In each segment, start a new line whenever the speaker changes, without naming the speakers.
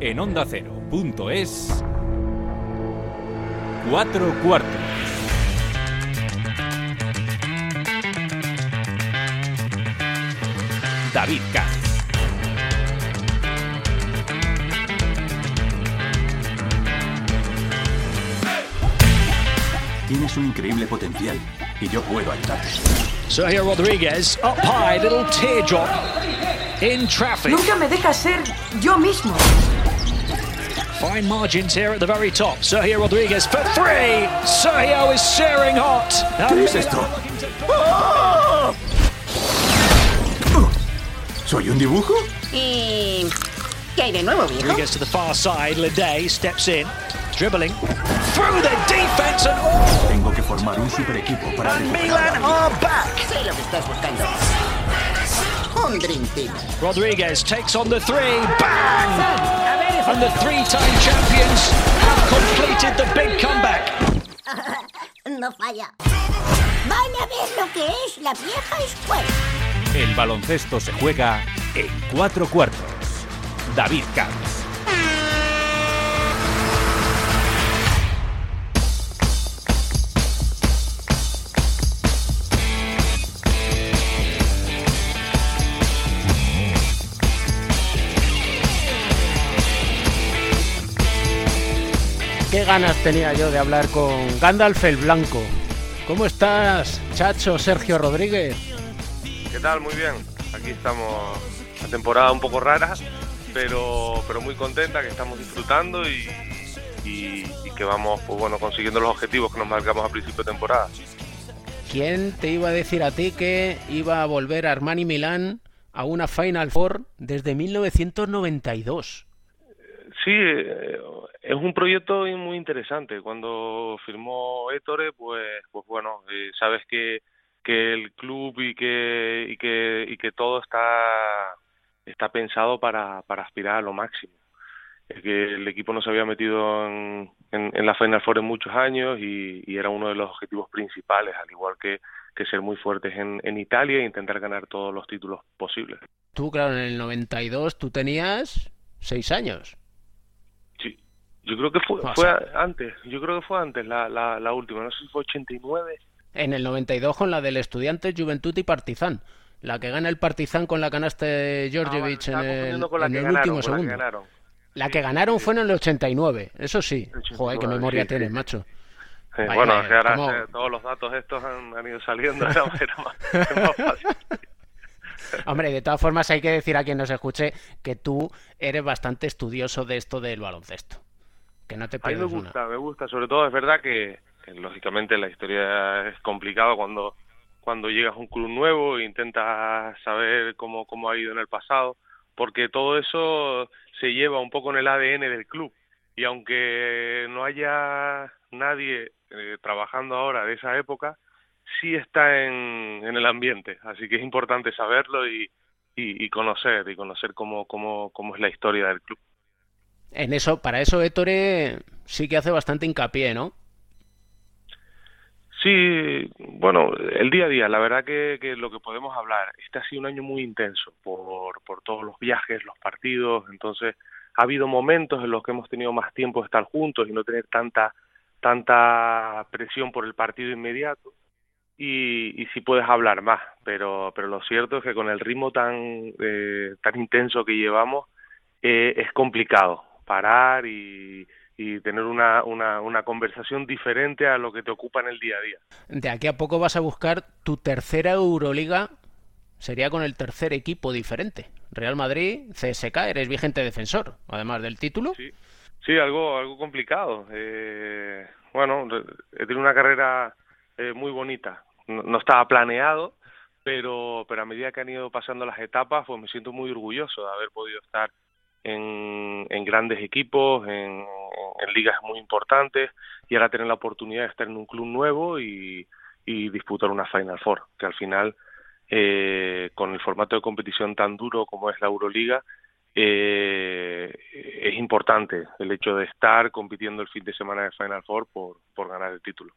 en onda ondacero.es. Cuatro cuartos. David Katz.
Tienes un increíble potencial y yo puedo ayudarte.
Sergio Rodriguez, up high, little teardrop in traffic.
Nunca me deja ser yo mismo.
Fine margins here at the very top. Sergio Rodriguez for three. Sergio is searing hot.
¿Qué es esto? ¡Ah! ¿Soy un dibujo?
¿Y qué hay de nuevo, viejo?
Rodriguez to the far side. Lede steps in, dribbling through the defense and all.
Tengo que formar un super equipo para
And Milan
la
are back.
Sé lo que estás buscando. Un Dream Team.
Rodriguez takes on the three. Bang! And the three-time champions have completed the big comeback.
No falla. Van a ver lo que es la vieja escuela.
El baloncesto se juega en cuatro cuartos. David Katz.
Qué ganas tenía yo de hablar con Gandalf el Blanco. ¿Cómo estás, chacho Sergio Rodríguez?
¿Qué tal? Muy bien. Aquí estamos, una temporada un poco rara, pero, pero muy contenta, que estamos disfrutando y, y- y que vamos pues bueno, consiguiendo los objetivos que nos marcamos a principio de temporada.
¿Quién te iba a decir a ti que iba a volver Armani Milán a una Final Four desde 1992?
Sí, eh, es un proyecto muy interesante. Cuando firmó Ettore, pues, pues bueno, eh, sabes que, que el club y que, y que, y que todo está, está pensado para, para aspirar a lo máximo. Es que el equipo no se había metido en, en, en la Final Four en muchos años y, y era uno de los objetivos principales, al igual que, que ser muy fuertes en, en Italia e intentar ganar todos los títulos posibles.
Tú, claro, en el 92 tú tenías seis años.
Yo creo que fue,
O
fue
sea-
antes, yo creo que fue antes la, la, la última, no sé si fue 89.
En el 92 con la del Estudiantes, Juventud y Partizan. La que gana el Partizan con la canasta de
Ah,
Georgievich en el,
confundiendo con la
en
que
el
ganaron,
último
con la que
segundo.
ganaron.
La que ganaron
sí.
fue en el 89, eso sí. Joder, qué
89,
memoria
sí,
tienes,
sí.
macho. Vaya,
bueno,
vaya,
que ahora eh, todos los datos estos han, han ido saliendo, era más, era más fácil.
Hombre, de todas formas hay que decir a quien nos escuche que tú eres bastante estudioso de esto del baloncesto. Que no te
A mí me
una.
gusta, me gusta, sobre todo es verdad que, que lógicamente la historia es complicado cuando cuando llegas a un club nuevo e intentas saber cómo, cómo ha ido en el pasado, porque todo eso se lleva un poco en el ADN del club. Y aunque no haya nadie eh, trabajando ahora de esa época, sí está en, en el ambiente. Así que es importante saberlo y, y, y conocer, y conocer cómo, cómo, cómo es la historia del club.
En eso, para eso Ettore sí que hace bastante hincapié, ¿no?
Sí, bueno, el día a día, la verdad que, que lo que podemos hablar, este ha sido un año muy intenso por, por todos los viajes, los partidos, entonces ha habido momentos en los que hemos tenido más tiempo de estar juntos y no tener tanta tanta presión por el partido inmediato y, sí puedes hablar más, pero pero lo cierto es que con el ritmo tan eh, tan intenso que llevamos eh, es complicado parar y, y tener una, una, una conversación diferente a lo que te ocupa en el día a día.
De aquí a poco vas a buscar tu tercera Euroliga. Sería con el tercer equipo diferente. Real Madrid, CSK, eres vigente defensor, además del título.
Sí, sí algo, algo complicado. Eh, bueno, he tenido una carrera eh, muy bonita. No, no, estaba planeado, pero, pero a medida que han ido pasando las etapas, pues me siento muy orgulloso de haber podido estar en, grandes equipos, en, ligas muy importantes, y ahora tener la oportunidad de estar en un club nuevo y, y disputar una Final Four, que al final, eh, con el formato de competición tan duro como es la Euroliga, eh, es importante el hecho de estar compitiendo el fin de semana de Final Four por, por ganar el título.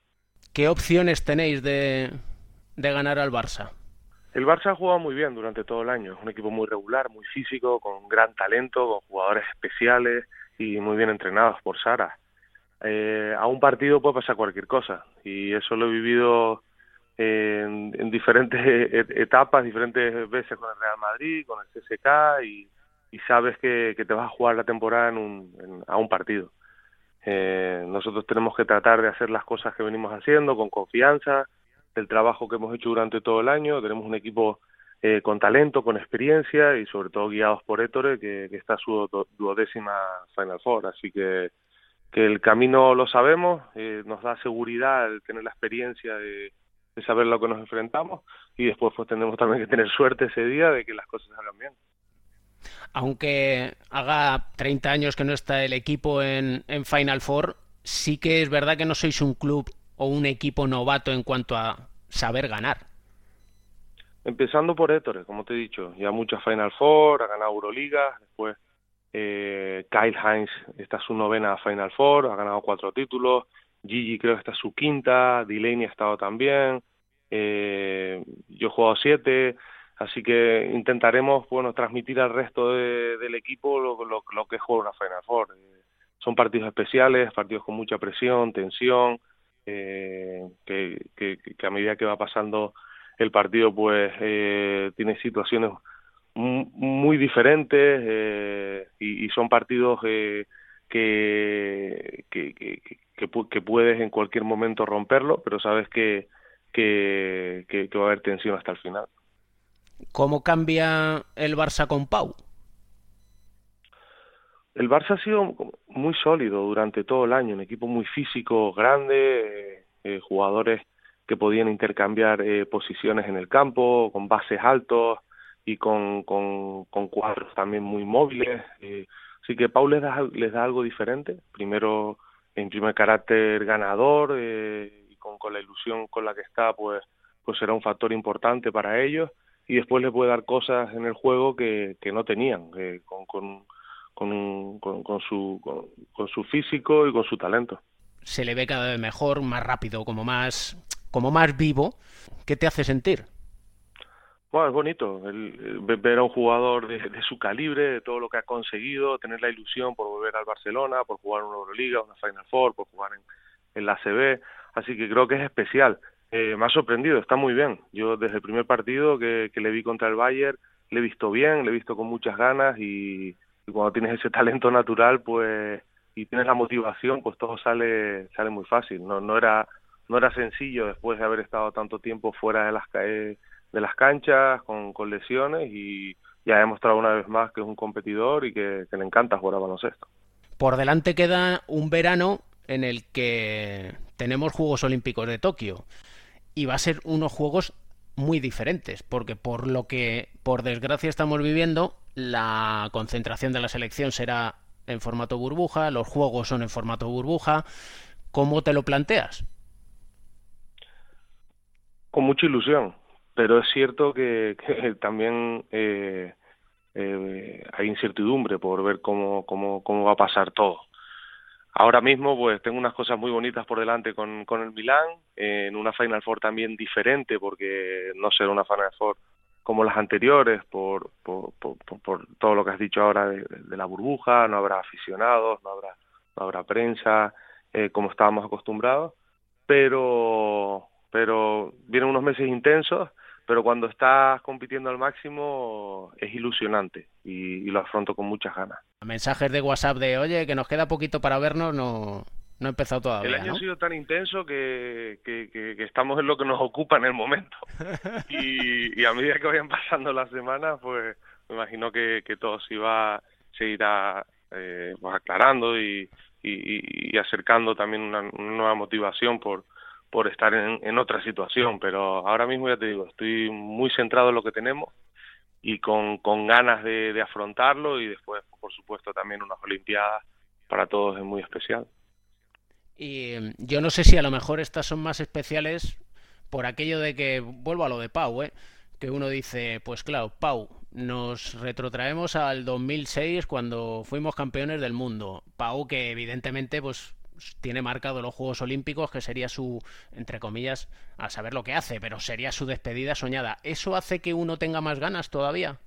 ¿Qué opciones tenéis de, de ganar al Barça?
El Barça ha jugado muy bien durante todo el año. Es un equipo muy regular, muy físico, con gran talento, con jugadores especiales y muy bien entrenados por Sara. Eh, a un partido puede pasar cualquier cosa y eso lo he vivido en, en diferentes etapas, diferentes veces con el Real Madrid, con el CSK y, sabes que, que, te vas a jugar la temporada en un, en, a un partido. Eh, nosotros tenemos que tratar de hacer las cosas que venimos haciendo con confianza, del trabajo que hemos hecho durante todo el año. Tenemos un equipo eh, con talento, con experiencia y sobre todo guiados por Ettore, que, que está su duodécima Final Four. Así que, que el camino lo sabemos, eh, nos da seguridad el tener la experiencia de, de saber lo que nos enfrentamos y después pues tendremos también que tener suerte ese día de que las cosas salgan bien
aunque haga 30 años que no está el equipo en, en, Final Four, sí que es verdad que no sois un club o un equipo novato en cuanto a saber ganar.
Empezando por Ettore, como te he dicho, ya muchas Final Four, ha ganado Euroliga, después eh, Kyle Hines está su novena Final Four, ha ganado cuatro títulos, Gigi creo que está su quinta, Delaney ha estado también, eh, yo he jugado siete, Así que intentaremos bueno transmitir al resto de, del equipo lo, que es jugar una Final Four. Eh, son partidos especiales, partidos con mucha presión, tensión, eh, que, a medida que va pasando el partido pues eh, tiene situaciones muy diferentes eh, y, son partidos eh, que, que, puedes en cualquier momento romperlo, pero sabes que, que va a haber tensión hasta el final.
¿Cómo cambia el Barça con Pau?
El Barça ha sido muy sólido durante todo el año, un equipo muy físico, grande, eh, jugadores que podían intercambiar eh, posiciones en el campo, con bases altos y con, con, con cuadros también muy móviles. Eh, así que Pau les da, les da algo diferente. Primero, en primer carácter ganador eh, y con, con la ilusión con la que está, pues, pues será un factor importante para ellos y después le puede dar cosas en el juego que, que no tenían, eh, con, con, con, con, con su, con, con, su físico y con su talento.
Se le ve cada vez mejor, más rápido, como más, como más vivo. ¿Qué te hace sentir?
Bueno, es bonito el, el ver a un jugador de, de, su calibre, de todo lo que ha conseguido, tener la ilusión por volver al Barcelona, por jugar una Euroliga, una Final Four, por jugar en, en la CB. Así que creo que es especial. Eh, me ha sorprendido, está muy bien. Yo desde el primer partido que, que le vi contra el Bayern, le he visto bien, le he visto con muchas ganas y, y, cuando tienes ese talento natural, pues y tienes la motivación, pues todo sale sale muy fácil. No era no era sencillo después de haber estado tanto tiempo fuera de las de las canchas con, con lesiones y ya ha demostrado una vez más que es un competidor y que, que le encanta jugar a baloncesto.
Por delante queda un verano en el que tenemos Juegos Olímpicos de Tokio y va a ser unos juegos muy diferentes, porque por lo que por desgracia estamos viviendo, la concentración de la selección será en formato burbuja, los juegos son en formato burbuja. ¿Cómo te lo planteas?
Con mucha ilusión, pero es cierto que, también eh, eh, hay incertidumbre por ver cómo, cómo, cómo va a pasar todo ahora mismo pues tengo unas cosas muy bonitas por delante con, con el Milán, en una Final Four también diferente porque no será una Final Four como las anteriores por, por, por, por todo lo que has dicho ahora de, de, la burbuja, no habrá aficionados, no habrá, no habrá prensa eh, como estábamos acostumbrados, pero, pero vienen unos meses intensos pero cuando estás compitiendo al máximo es ilusionante y, y, lo afronto con muchas ganas.
Mensajes de WhatsApp de, oye, que nos queda poquito para vernos, no, no ha empezado todavía.
El año
¿no?
ha sido tan intenso que, que, que, que, estamos en lo que nos ocupa en el momento. y, y, a medida que vayan pasando las semanas, pues me imagino que, que todo se, iba, se irá eh, pues aclarando y, y, y acercando también una, una nueva motivación por por estar en, en, otra situación, pero ahora mismo ya te digo, estoy muy centrado en lo que tenemos y con, ganas de, de afrontarlo y después, por supuesto, también unas Olimpiadas para todos es muy especial.
Y yo no sé si a lo mejor estas son más especiales por aquello de que, vuelvo a lo de Pau, ¿eh? que uno dice, pues claro, Pau, nos retrotraemos al 2006 cuando fuimos campeones del mundo. Pau que evidentemente pues tiene marcado los Juegos Olímpicos, que sería su, entre comillas, a saber lo que hace, pero sería su despedida soñada. ¿Eso hace que uno tenga más ganas todavía?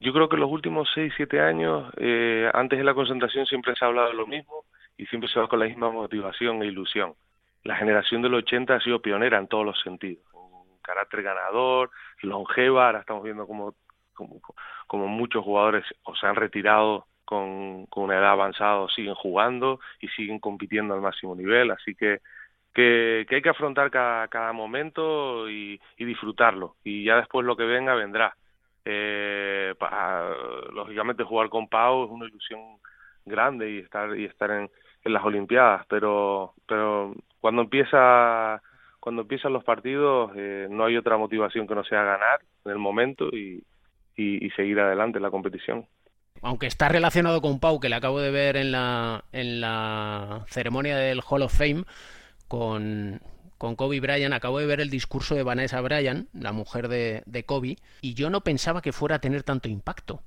Yo creo que los últimos 6, 7 años, eh, antes de la concentración siempre se ha hablado de lo mismo y siempre se va con la misma motivación e ilusión. La generación del 80 ha sido pionera en todos los sentidos. Carácter ganador, longeva, ahora estamos viendo como, como muchos jugadores o se han retirado con, con una edad avanzada siguen jugando y siguen compitiendo al máximo nivel, así que que, hay que afrontar cada, cada momento y, y, disfrutarlo. Y ya después lo que venga vendrá. Eh, para, lógicamente jugar con Pau es una ilusión grande y estar y estar en, en las olimpiadas pero pero cuando empieza cuando empiezan los partidos eh, no hay otra motivación que no sea ganar en el momento y, y, y seguir adelante en la competición
aunque está relacionado con Pau, que le acabo de ver en la, en la ceremonia del Hall of Fame con, con Kobe Bryant, acabo de ver el discurso de Vanessa Bryant, la mujer de, de Kobe, y yo no pensaba que fuera a tener tanto impacto.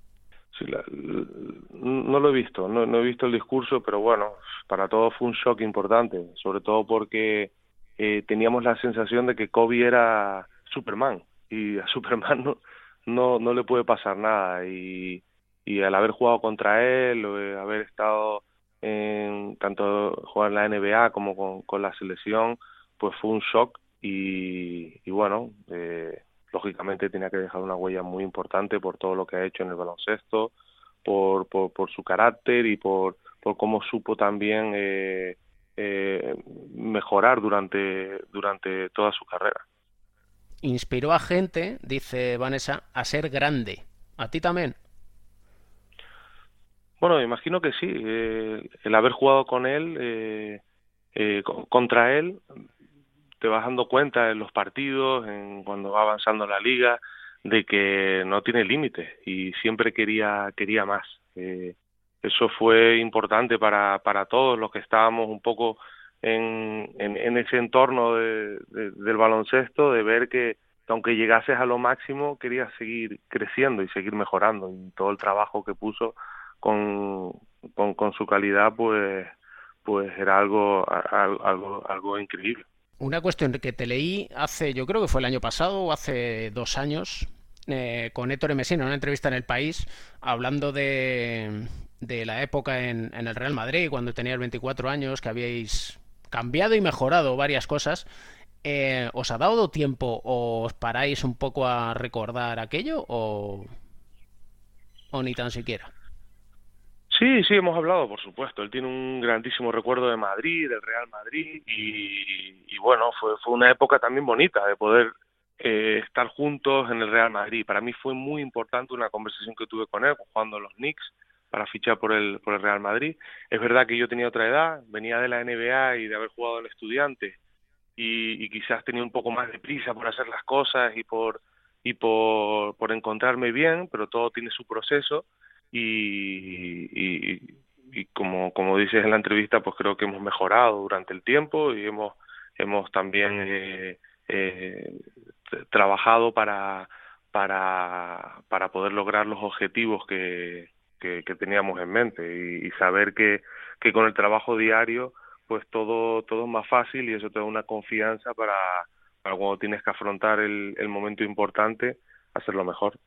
Sí, no lo he visto, no, no, he visto el discurso, pero bueno, para todos fue un shock importante, sobre todo porque eh, teníamos la sensación de que Kobe era Superman y a Superman no, no, no le puede pasar nada y y al haber jugado contra él, o haber estado en tanto jugar en la NBA como con, la selección, pues fue un shock y, bueno, eh, lógicamente tenía que dejar una huella muy importante por todo lo que ha hecho en el baloncesto, por, por, por su carácter y por, por cómo supo también eh, eh, mejorar durante toda su carrera.
Inspiró a gente, dice Vanessa, a ser grande. ¿A ti también?
Bueno, imagino que sí. Eh, el haber jugado con él, eh, eh, contra él, te vas dando cuenta en los partidos, en cuando va avanzando la liga, de que no tiene límites y siempre quería quería más. Eh, eso fue importante para, para todos los que estábamos un poco en, en, ese entorno de, de, del baloncesto, de ver que aunque llegases a lo máximo, querías seguir creciendo y seguir mejorando y todo el trabajo que puso con, con, su calidad, pues, pues era algo, algo, algo increíble.
Una cuestión que te leí hace, yo creo que fue el año pasado o hace dos años, eh, con Héctor Messina en una entrevista en El País, hablando de, de la época en, en, el Real Madrid, cuando tenías 24 años, que habíais cambiado y mejorado varias cosas. Eh, ¿Os ha dado tiempo o os paráis un poco a recordar aquello o, o ni tan siquiera?
Sí, sí, hemos hablado, por supuesto. Él tiene un grandísimo recuerdo de Madrid, del Real Madrid, y, bueno, fue, fue una época también bonita de poder eh, estar juntos en el Real Madrid. Para mí fue muy importante una conversación que tuve con él, jugando los Knicks, para fichar por el, por el Real Madrid. Es verdad que yo tenía otra edad, venía de la NBA y de haber jugado en estudiante, y, y quizás tenía un poco más de prisa por hacer las cosas y por, y por encontrarme bien, pero todo tiene su proceso y, y, como, como dices en la entrevista, pues creo que hemos mejorado durante el tiempo y hemos, hemos también eh, eh, trabajado para, para, para poder lograr los objetivos que, que, que teníamos en mente y, y saber que, que con el trabajo diario pues todo, todo es más fácil y eso te da una confianza para, para cuando tienes que afrontar el, el momento importante, hacerlo mejor.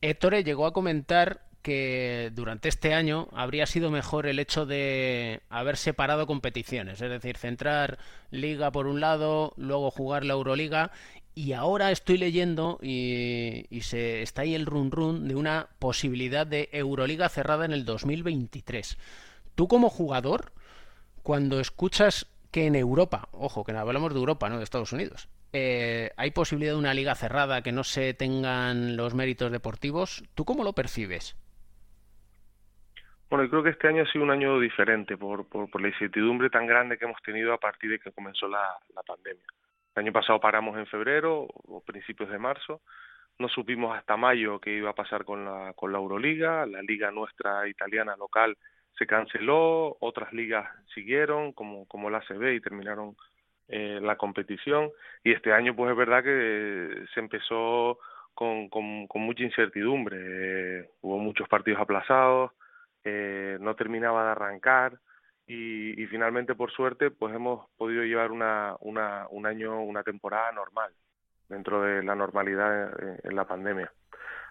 Héctor llegó a comentar que durante este año habría sido mejor el hecho de haber separado competiciones, es decir, centrar liga por un lado, luego jugar la Euroliga y ahora estoy leyendo y, se está ahí el run run de una posibilidad de Euroliga cerrada en el 2023. Tú como jugador, cuando escuchas que en Europa, ojo, que hablamos de Europa, no de Estados Unidos, eh, hay posibilidad de una liga cerrada que no se tengan los méritos deportivos, ¿tú cómo lo percibes?
Bueno, yo creo que este año ha sido un año diferente por, por, por la incertidumbre tan grande que hemos tenido a partir de que comenzó la, pandemia. El año pasado paramos en febrero o principios de marzo, no supimos hasta mayo qué iba a pasar con la, con la Euroliga, la liga nuestra italiana local se canceló, otras ligas siguieron como, como la ACB y terminaron eh, la competición. Y este año pues es verdad que se empezó con, con, con mucha incertidumbre, eh, hubo muchos partidos aplazados, eh, no terminaba de arrancar y, finalmente por suerte pues hemos podido llevar una, una, un año, una temporada normal dentro de la normalidad en, la pandemia.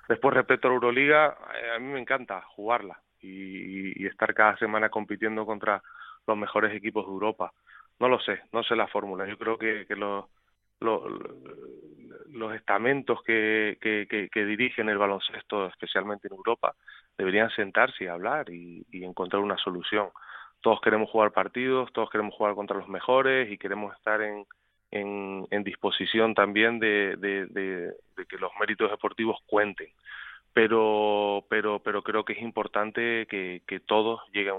Después respecto a la Euroliga, eh, a mí me encanta jugarla y, estar cada semana compitiendo contra los mejores equipos de Europa. No lo sé, no sé la fórmula. Yo creo que, que los, los, los estamentos que, que, que, dirigen el baloncesto, especialmente en Europa, deberían sentarse y hablar y encontrar una solución todos queremos jugar partidos, todos queremos jugar contra los mejores y queremos estar en, en, disposición también de, de, que los méritos deportivos cuenten. Pero, pero, pero creo que es importante que, que todos lleguen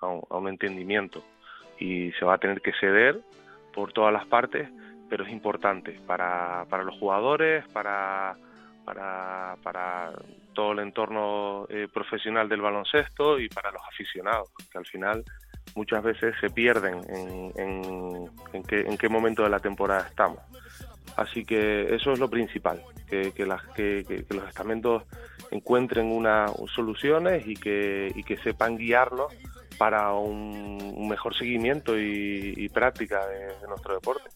a, un, a un entendimiento y se va a tener que ceder por todas las partes, pero es importante para, para los jugadores, para, para, para todo el entorno eh, profesional del baloncesto y para los aficionados, que al final muchas veces se pierden en, en, qué, en qué momento de la temporada estamos. Así que eso es lo principal, que, que, los estamentos encuentren unas soluciones y que, y que sepan guiarnos para un, mejor seguimiento y, práctica de nuestro deporte.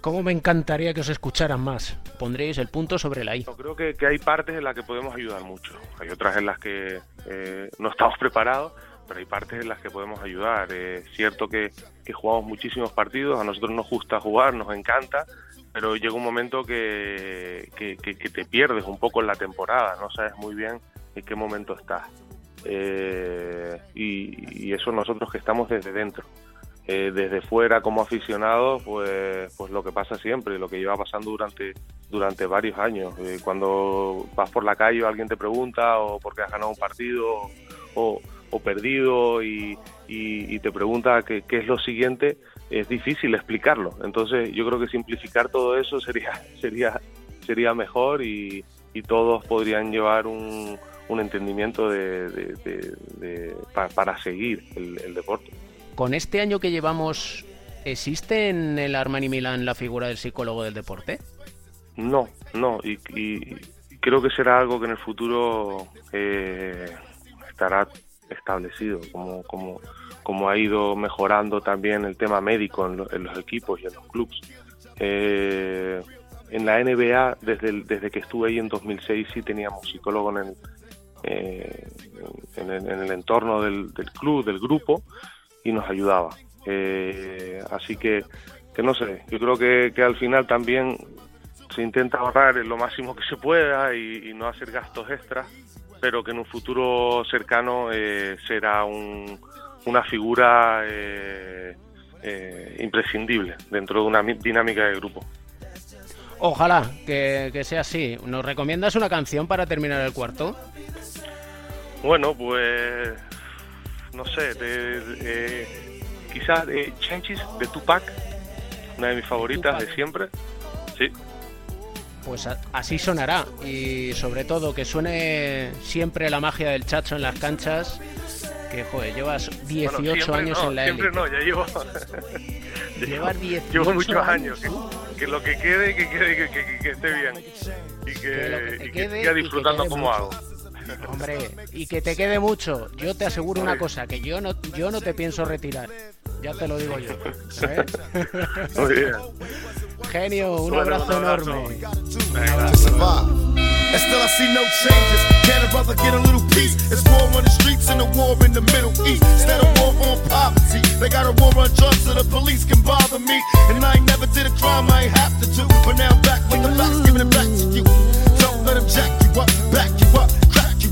¿Cómo me encantaría que os escucharan más? Pondréis el punto sobre la I.
Yo creo que, hay partes en las que podemos ayudar mucho. Hay otras en las que eh, no estamos preparados, pero hay partes en las que podemos ayudar. Es cierto que, jugamos muchísimos partidos, a nosotros nos gusta jugar, nos encanta, pero llega un momento que, que, te pierdes un poco en la temporada, no sabes muy bien en qué momento estás. Eh, y, y eso nosotros que estamos desde dentro. Eh, desde fuera como aficionado, pues, pues lo que pasa siempre, lo que lleva pasando durante, durante varios años. Eh, cuando vas por la calle alguien te pregunta o porque has ganado un partido o, o perdido y, y, te pregunta qué, qué, es lo siguiente, es difícil explicarlo. Entonces yo creo que simplificar todo eso sería, sería, sería mejor y, y todos podrían llevar un, un entendimiento de, de, para, seguir el, el deporte
con este año que llevamos, ¿existe en el Armani Milan la figura del psicólogo del deporte?
No, no, y, creo que será algo que en el futuro eh, estará establecido, como, como, como ha ido mejorando también el tema médico en, los equipos y en los clubes. Eh, en la NBA, desde, desde que estuve ahí en 2006, sí teníamos psicólogo en el, eh, en, el, entorno del, club, del grupo, y nos ayudaba. Eh, así que, que no sé, yo creo que, que, al final también se intenta ahorrar lo máximo que se pueda y, no hacer gastos extras, pero que en un futuro cercano eh, será un, una figura eh, imprescindible dentro de una dinámica de grupo.
Ojalá que, que, sea así. ¿Nos recomiendas una canción para terminar el cuarto?
Bueno, pues no sé, de, eh, quizás de Changes de Tupac, una de mis favoritas de siempre. Sí.
Pues así sonará y sobre todo que suene siempre la magia del chacho en las canchas. Que joder, llevas 18 años en la
Siempre no, ya llevo.
Llevas 18
llevo muchos años. Que, lo que quede, que quede, que, que, esté bien. Y que, que, siga disfrutando como hago.
Hombre, y que te quede mucho. Yo te aseguro una cosa, que yo no, yo no te pienso retirar. Ya te lo digo yo. ¿eh?
Muy bien.
Genio, un abrazo enorme.
And still I see no changes. Can a brother get a little peace? It's war on the streets and a war in the Middle East. Instead of war on poverty, they got a war on drugs so the police can bother me. And I ain't never did a crime I ain't have to do. But now I'm back with the facts, giving it back to you. Don't let them jack you up, back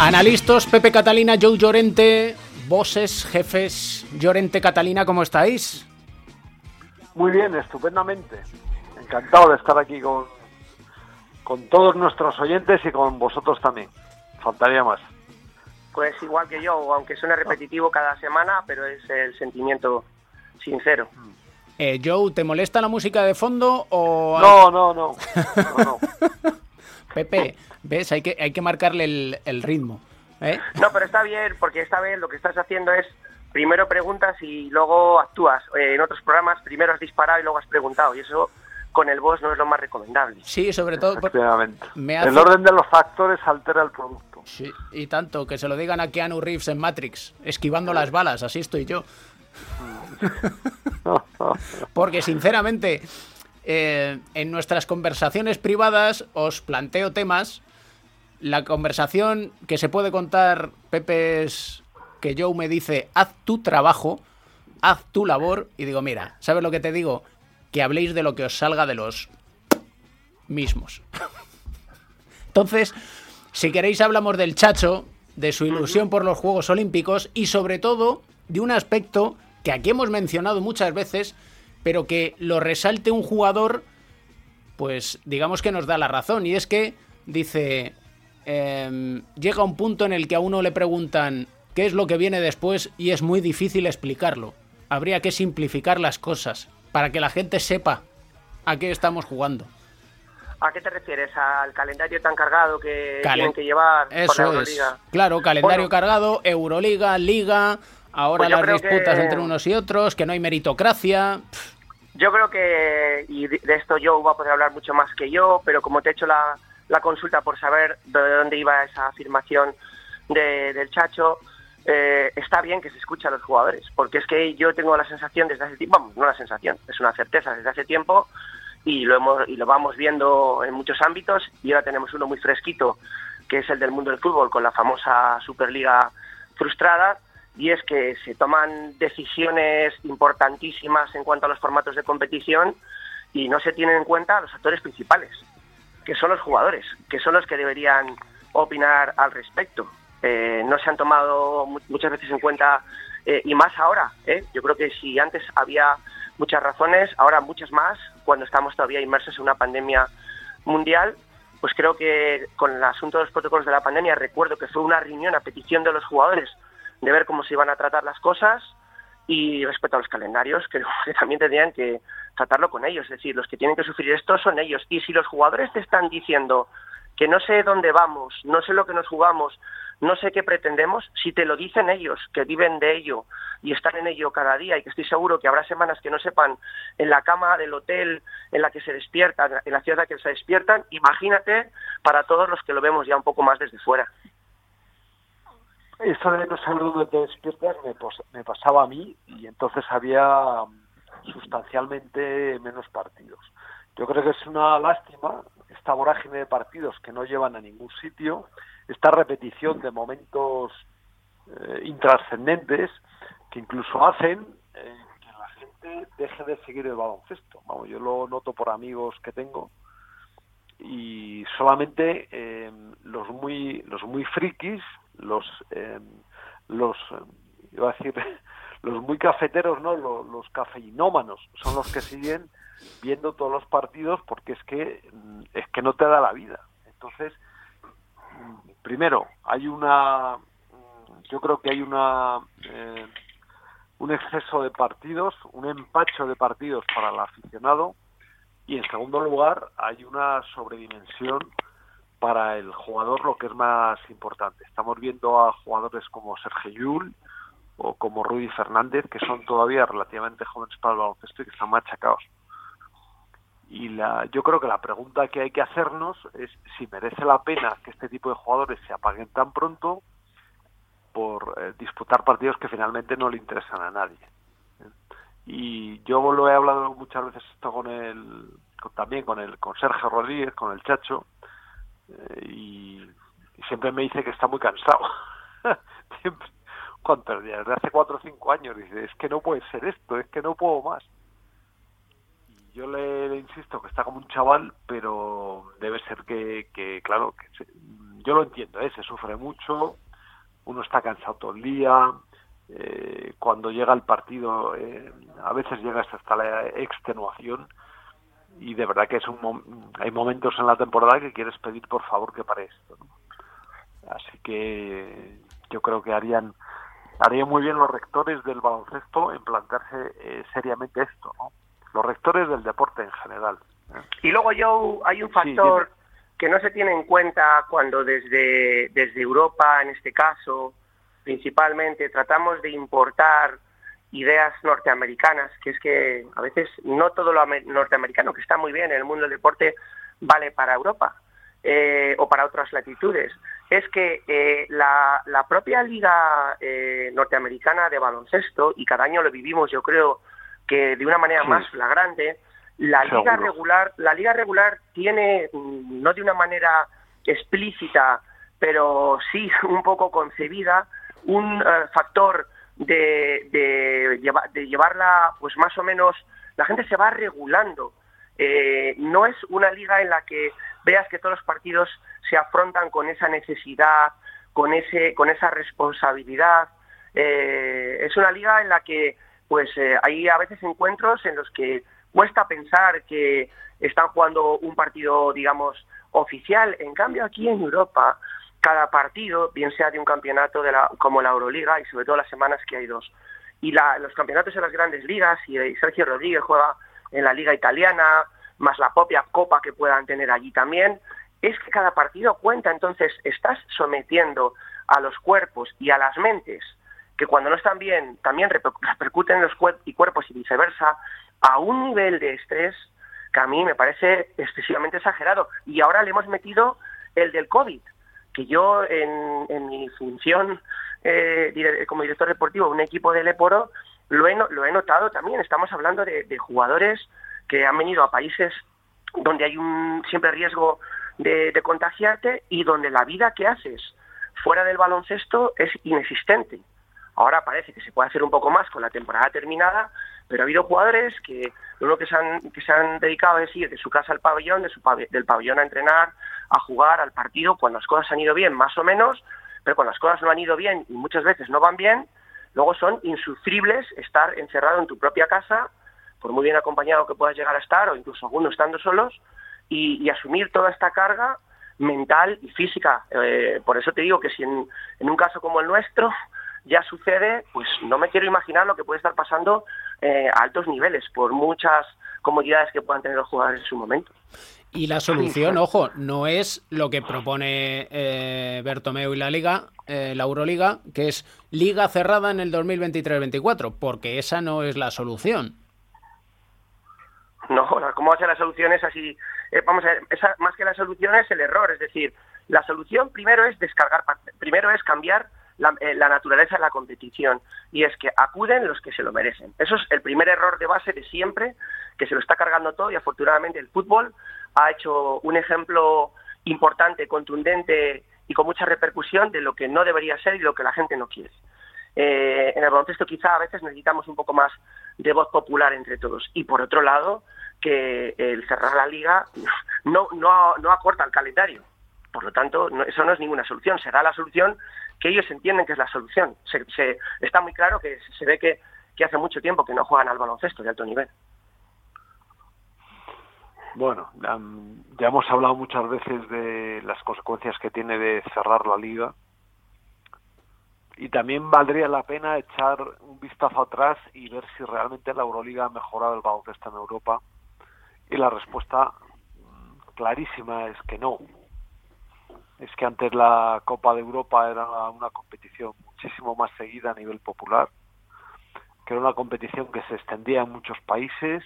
Analistas, Pepe Catalina, Joe Llorente, bosses, jefes, Llorente Catalina, ¿cómo estáis?
Muy bien, estupendamente. Encantado de estar aquí con, con todos nuestros oyentes y con vosotros también. Faltaría más.
Pues igual que yo, aunque suene repetitivo cada semana, pero es el sentimiento sincero.
Eh, Joe, ¿te molesta la música de fondo o...?
No, no, no. no, no.
Pepe, ¿ves? Hay que, hay que marcarle el, el ritmo. ¿eh?
No, pero está bien, porque esta vez lo que estás haciendo es primero preguntas y luego actúas. Eh, en otros programas primero has disparado y luego has preguntado, y eso con el boss no es lo más recomendable.
Sí, sobre todo...
Efectivamente.
Me hace-
El orden de los factores altera el producto.
Sí, y tanto, que se lo digan a Keanu Reeves en Matrix, esquivando las balas, así estoy yo. Porque sinceramente, eh, en nuestras conversaciones privadas os planteo temas. La conversación que se puede contar, Pepe, es que Joe me dice, haz tu trabajo, haz tu labor, y digo, mira, ¿sabes lo que te digo? Que habléis de lo que os salga de los mismos. Entonces, si queréis hablamos del Chacho, de su ilusión por los Juegos Olímpicos y sobre todo de un aspecto que aquí hemos mencionado muchas veces, pero que lo resalte un jugador, pues digamos que nos da la razón. Y es que dice, em, llega un punto en el que a uno le preguntan qué es lo que viene después y es muy difícil explicarlo. Habría que simplificar las cosas para que la gente sepa a qué estamos jugando.
¿A qué te refieres? ¿Al calendario tan cargado que
Calen-
tienen que llevar por la
Eso es. Claro, calendario
Bueno.
cargado, Euroliga, Liga, ahora
Pues
las disputas
que-
entre unos y otros, que no hay meritocracia.
Yo creo que, y de esto yo va a poder hablar mucho más que yo, pero como te he hecho la, la consulta por saber de dónde iba esa afirmación de- del Chacho, eh, está bien que se escuche a los jugadores, porque es que yo tengo la sensación desde hace tiempo, vamos, no la sensación, es una certeza desde hace tiempo, y lo, hemos, y lo vamos viendo en muchos ámbitos, y ahora tenemos uno muy fresquito, que es el del mundo del fútbol, con la famosa Superliga frustrada, y es que se toman decisiones importantísimas en cuanto a los formatos de competición y no se tienen en cuenta los actores principales, que son los jugadores, que son los que deberían opinar al respecto. Eh, no se han tomado mu- muchas veces en cuenta, eh, y más ahora. ¿eh? Yo creo que si antes había muchas razones, ahora muchas más, cuando estamos todavía inmersos en una pandemia mundial, pues creo que con el asunto de los protocolos de la pandemia, recuerdo que fue una reunión a petición de los jugadores de ver cómo se iban a tratar las cosas y respecto a los calendarios, creo que también tendrían que tratarlo con ellos. Es decir, los que tienen que sufrir esto son ellos. Y si los jugadores te están diciendo que no sé dónde vamos, no sé lo que nos jugamos, no sé qué pretendemos, si te lo dicen ellos, que viven de ello y están en ello cada día y que estoy seguro que habrá semanas que no sepan en la cama del hotel en la que se despiertan, en la ciudad en la que se despiertan, imagínate para todos los que lo vemos ya un poco más desde fuera.
Esto de no saber dónde te despiertas me, pasaba a mí y entonces había sustancialmente menos partidos. Yo creo que es una lástima esta vorágine de partidos que no llevan a ningún sitio, esta repetición de momentos eh, intrascendentes que incluso hacen eh, que la gente deje de seguir el baloncesto. Vamos, yo lo noto por amigos que tengo y solamente eh, los muy los muy frikis los eh, los eh, iba a decir los muy cafeteros no los, cafeinómanos son los que siguen viendo todos los partidos porque es que mm, es que no te da la vida entonces mm, primero hay una mm, yo creo que hay una eh, un exceso de partidos un empacho de partidos para el aficionado y en segundo lugar, hay una sobredimensión para el jugador, lo que es más importante. Estamos viendo a jugadores como Sergio Llull o como Rudy Fernández, que son todavía relativamente jóvenes para el baloncesto y que están machacados. Y la, yo creo que la pregunta que hay que hacernos es si merece la pena que este tipo de jugadores se apaguen tan pronto por eh, disputar partidos que finalmente no le interesan a nadie y yo lo he hablado muchas veces esto con el también con el con Sergio Rodríguez con el Chacho eh, y, y siempre me dice que está muy cansado siempre cuántos días desde hace cuatro o cinco años dice es que no puede ser esto es que no puedo más y yo le, insisto que está como un chaval pero debe ser que, que claro que se- yo lo entiendo ¿eh? se sufre mucho uno está cansado todo el día eh, cuando llega el partido, eh, a veces llega hasta la extenuación y de verdad que es un hay momentos en la temporada que quieres pedir por favor que pare esto. Así que yo creo que harían harían muy bien los rectores del baloncesto en plantearse eh, seriamente esto, ¿no? Los rectores del deporte en general. ¿eh?
Y luego, yo hay un factor que no se tiene en cuenta cuando desde, desde Europa, en este caso, principalmente, tratamos de importar ideas norteamericanas, que es que a veces no todo lo norteamericano, que está muy bien en el mundo del deporte, vale para Europa eh, o para otras latitudes. Es que eh, la, propia liga eh, norteamericana de baloncesto, y cada año lo vivimos yo creo que de una manera más flagrante, la liga regular, la liga regular tiene, mm, no de una manera explícita, pero sí un poco concebida, un factor de, de, llevarla, pues más o menos, la gente se va regulando. Eh, no es una liga en la que veas que todos los partidos se afrontan con esa necesidad, con, ese, con esa responsabilidad. Eh, es una liga en la que pues eh, hay a veces encuentros en los que cuesta pensar que están jugando un partido, digamos, oficial. En cambio, aquí en Europa cada partido, bien sea de un campeonato de como la Euroliga y sobre todo las semanas que hay dos. Y los campeonatos en las grandes ligas, y Sergio Rodríguez juega en la liga italiana, más la propia copa que puedan tener allí también, es que cada partido cuenta, entonces estás sometiendo a los cuerpos y a las mentes, que cuando no están bien también repercuten en los cuerpos y viceversa, a un nivel de estrés que a mí me parece excesivamente exagerado. Y ahora le hemos metido el del COVID, que yo en, mi función eh, como director deportivo de un equipo de Leporo lo he, lo he notado también. Estamos hablando de, jugadores que han venido a países donde hay un siempre riesgo de, contagiarte y donde la vida que haces fuera del baloncesto es inexistente. Ahora parece que se puede hacer un poco más con la temporada terminada, pero ha habido jugadores que uno que se han, que se han dedicado a decir de su casa al pabellón, de su del pabellón a entrenar, a jugar, al partido, cuando las cosas han ido bien, más o menos, pero cuando las cosas no han ido bien y muchas veces no van bien, luego son insufribles estar encerrado en tu propia casa, por muy bien acompañado que puedas llegar a estar, o incluso algunos estando solos, y, asumir toda esta carga mental y física. Eh, por eso te digo que si en, en un caso como el nuestro, ya sucede, pues no me quiero imaginar lo que puede estar pasando eh, a altos niveles, por muchas comodidades que puedan tener los jugadores en su momento.
Y la solución, ojo, no es lo que propone eh, Bertomeu y la Liga, eh, la Euroliga, que es liga cerrada en el 2023-24, porque esa no es la solución.
No, ¿cómo va a ser la solución? Es así. Eh, vamos a ver, más que la solución es el error, es decir, la solución primero es descargar, primero es cambiar eh, la, naturaleza de la competición y es que acuden los que se lo merecen. Eso es el primer error de base de siempre, que se lo está cargando todo y afortunadamente el fútbol ha hecho un ejemplo importante, contundente y con mucha repercusión de lo que no debería ser y lo que la gente no quiere. Eh, en el baloncesto quizá a veces necesitamos un poco más de voz popular entre todos. Y por otro lado, que el cerrar la liga no, no, no acorta el calendario. Por lo tanto, eso no es ninguna solución. Será la solución que ellos entienden que es la solución. Se, está muy claro que se ve que, hace mucho tiempo que no juegan al baloncesto de alto nivel.
Bueno, ya hemos hablado muchas veces de las consecuencias que tiene de cerrar la liga y también valdría la pena echar un vistazo atrás y ver si realmente la Euroliga ha mejorado el baloncesto en Europa y la respuesta clarísima es que no es que antes la Copa de Europa era una competición muchísimo más seguida a nivel popular, que era una competición que se extendía en muchos países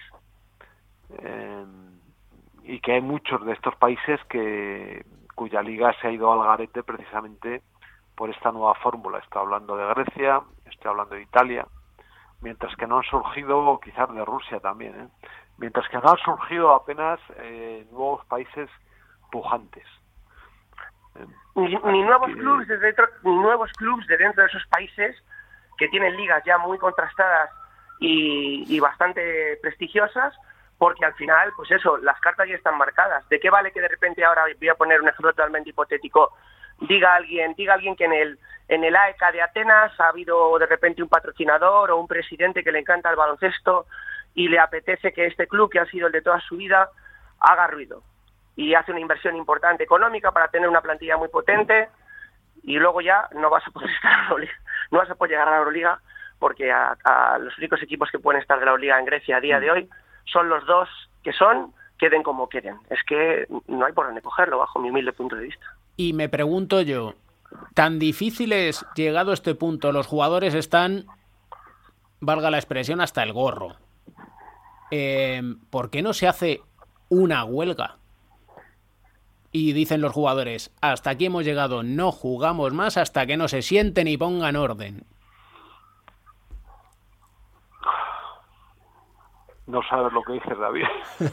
y que hay muchos de estos países que cuya liga se ha ido al garete precisamente por esta nueva fórmula. Estoy hablando de Grecia, estoy hablando de Italia, mientras que no han surgido, quizás de Rusia también, ¿eh? mientras que no han surgido apenas eh, nuevos países pujantes
ni, nuevos clubes de dentro, ni nuevos clubes de dentro de esos países que tienen ligas ya muy contrastadas y, bastante prestigiosas porque al final, pues eso, las cartas ya están marcadas. ¿De qué vale que de repente ahora voy a poner un ejemplo totalmente hipotético? Diga alguien, diga alguien que en el en el AEK de Atenas ha habido de repente un patrocinador o un presidente que le encanta el baloncesto y le apetece que este club, que ha sido el de toda su vida, haga ruido y hace una inversión importante económica para tener una plantilla muy potente y luego ya no vas a poder estar en la Euroliga, no vas a poder llegar a la Euroliga porque a, a los únicos equipos que pueden estar de la Euroliga en Grecia a día de hoy son los dos que son queden como queden. Es que no hay por dónde cogerlo bajo mi humilde punto de vista.
Y me pregunto yo, tan difícil es llegado a este punto, los jugadores están, valga la expresión, hasta el gorro. Eh, ¿Por qué no se hace una huelga? Y dicen los jugadores, hasta aquí hemos llegado, no jugamos más hasta que no se sienten y pongan orden.
No sabes lo que dices, David.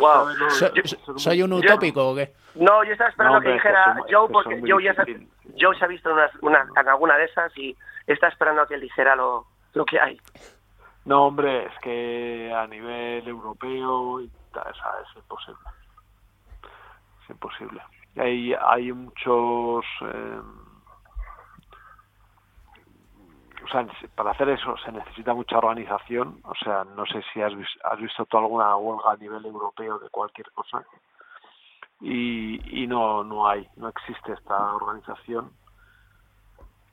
Wow.
So- so- ¿Soy un utópico o qué?
No, yo estaba esperando
No, hombre,
que dijera
son-
Joe
que
porque Joe ya se. Joe se ha visto en, unas- una- en alguna de esas y está esperando a que él dijera lo, lo que hay.
No, hombre, es que a nivel europeo es imposible. Es imposible. Hay, hay muchos... eh, o sea, para hacer eso se necesita mucha organización. O sea, no sé si has, has visto tú alguna huelga a nivel europeo de cualquier cosa. Y, y no, no hay, no existe esta organización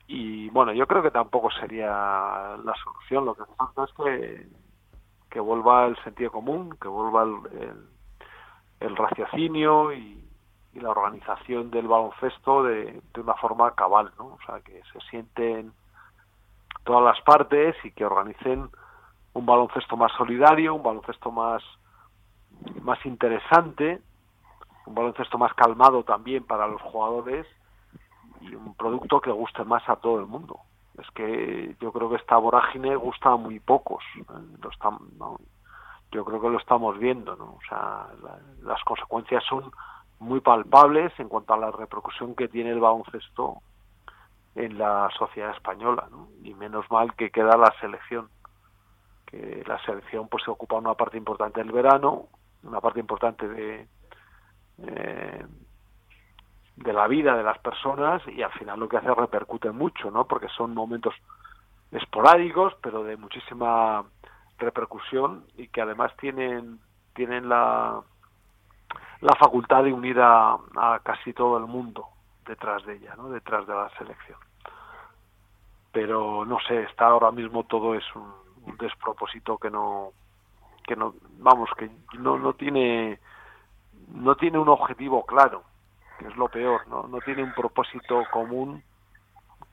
y bueno, yo creo que tampoco sería la solución. Lo que falta es que, que vuelva el sentido común, que vuelva el, el, raciocinio y, y la organización del baloncesto de, de una forma cabal, ¿no? O sea, que se sienten todas las partes y que organicen un baloncesto más solidario, un baloncesto más, más interesante, un baloncesto más calmado también para los jugadores y un producto que guste más a todo el mundo. Es que yo creo que esta vorágine gusta a muy pocos. ¿eh? Lo estam- no, yo creo que lo estamos viendo, ¿no? O sea, la- las consecuencias son muy palpables en cuanto a la repercusión que tiene el baloncesto en la sociedad española, ¿no? Y menos mal que queda la selección, que la selección pues se ocupa una parte importante del verano, una parte importante de eh, de la vida de las personas y al final lo que hace repercute mucho, ¿no? Porque son momentos esporádicos, pero de muchísima repercusión y que además tienen tienen la la facultad de unir a, a casi todo el mundo detrás de ella, ¿no? Detrás de la selección. Pero no sé, está ahora mismo todo es un, un despropósito que no que no vamos que no no tiene no tiene un objetivo claro que es lo peor, ¿no? No tiene un propósito común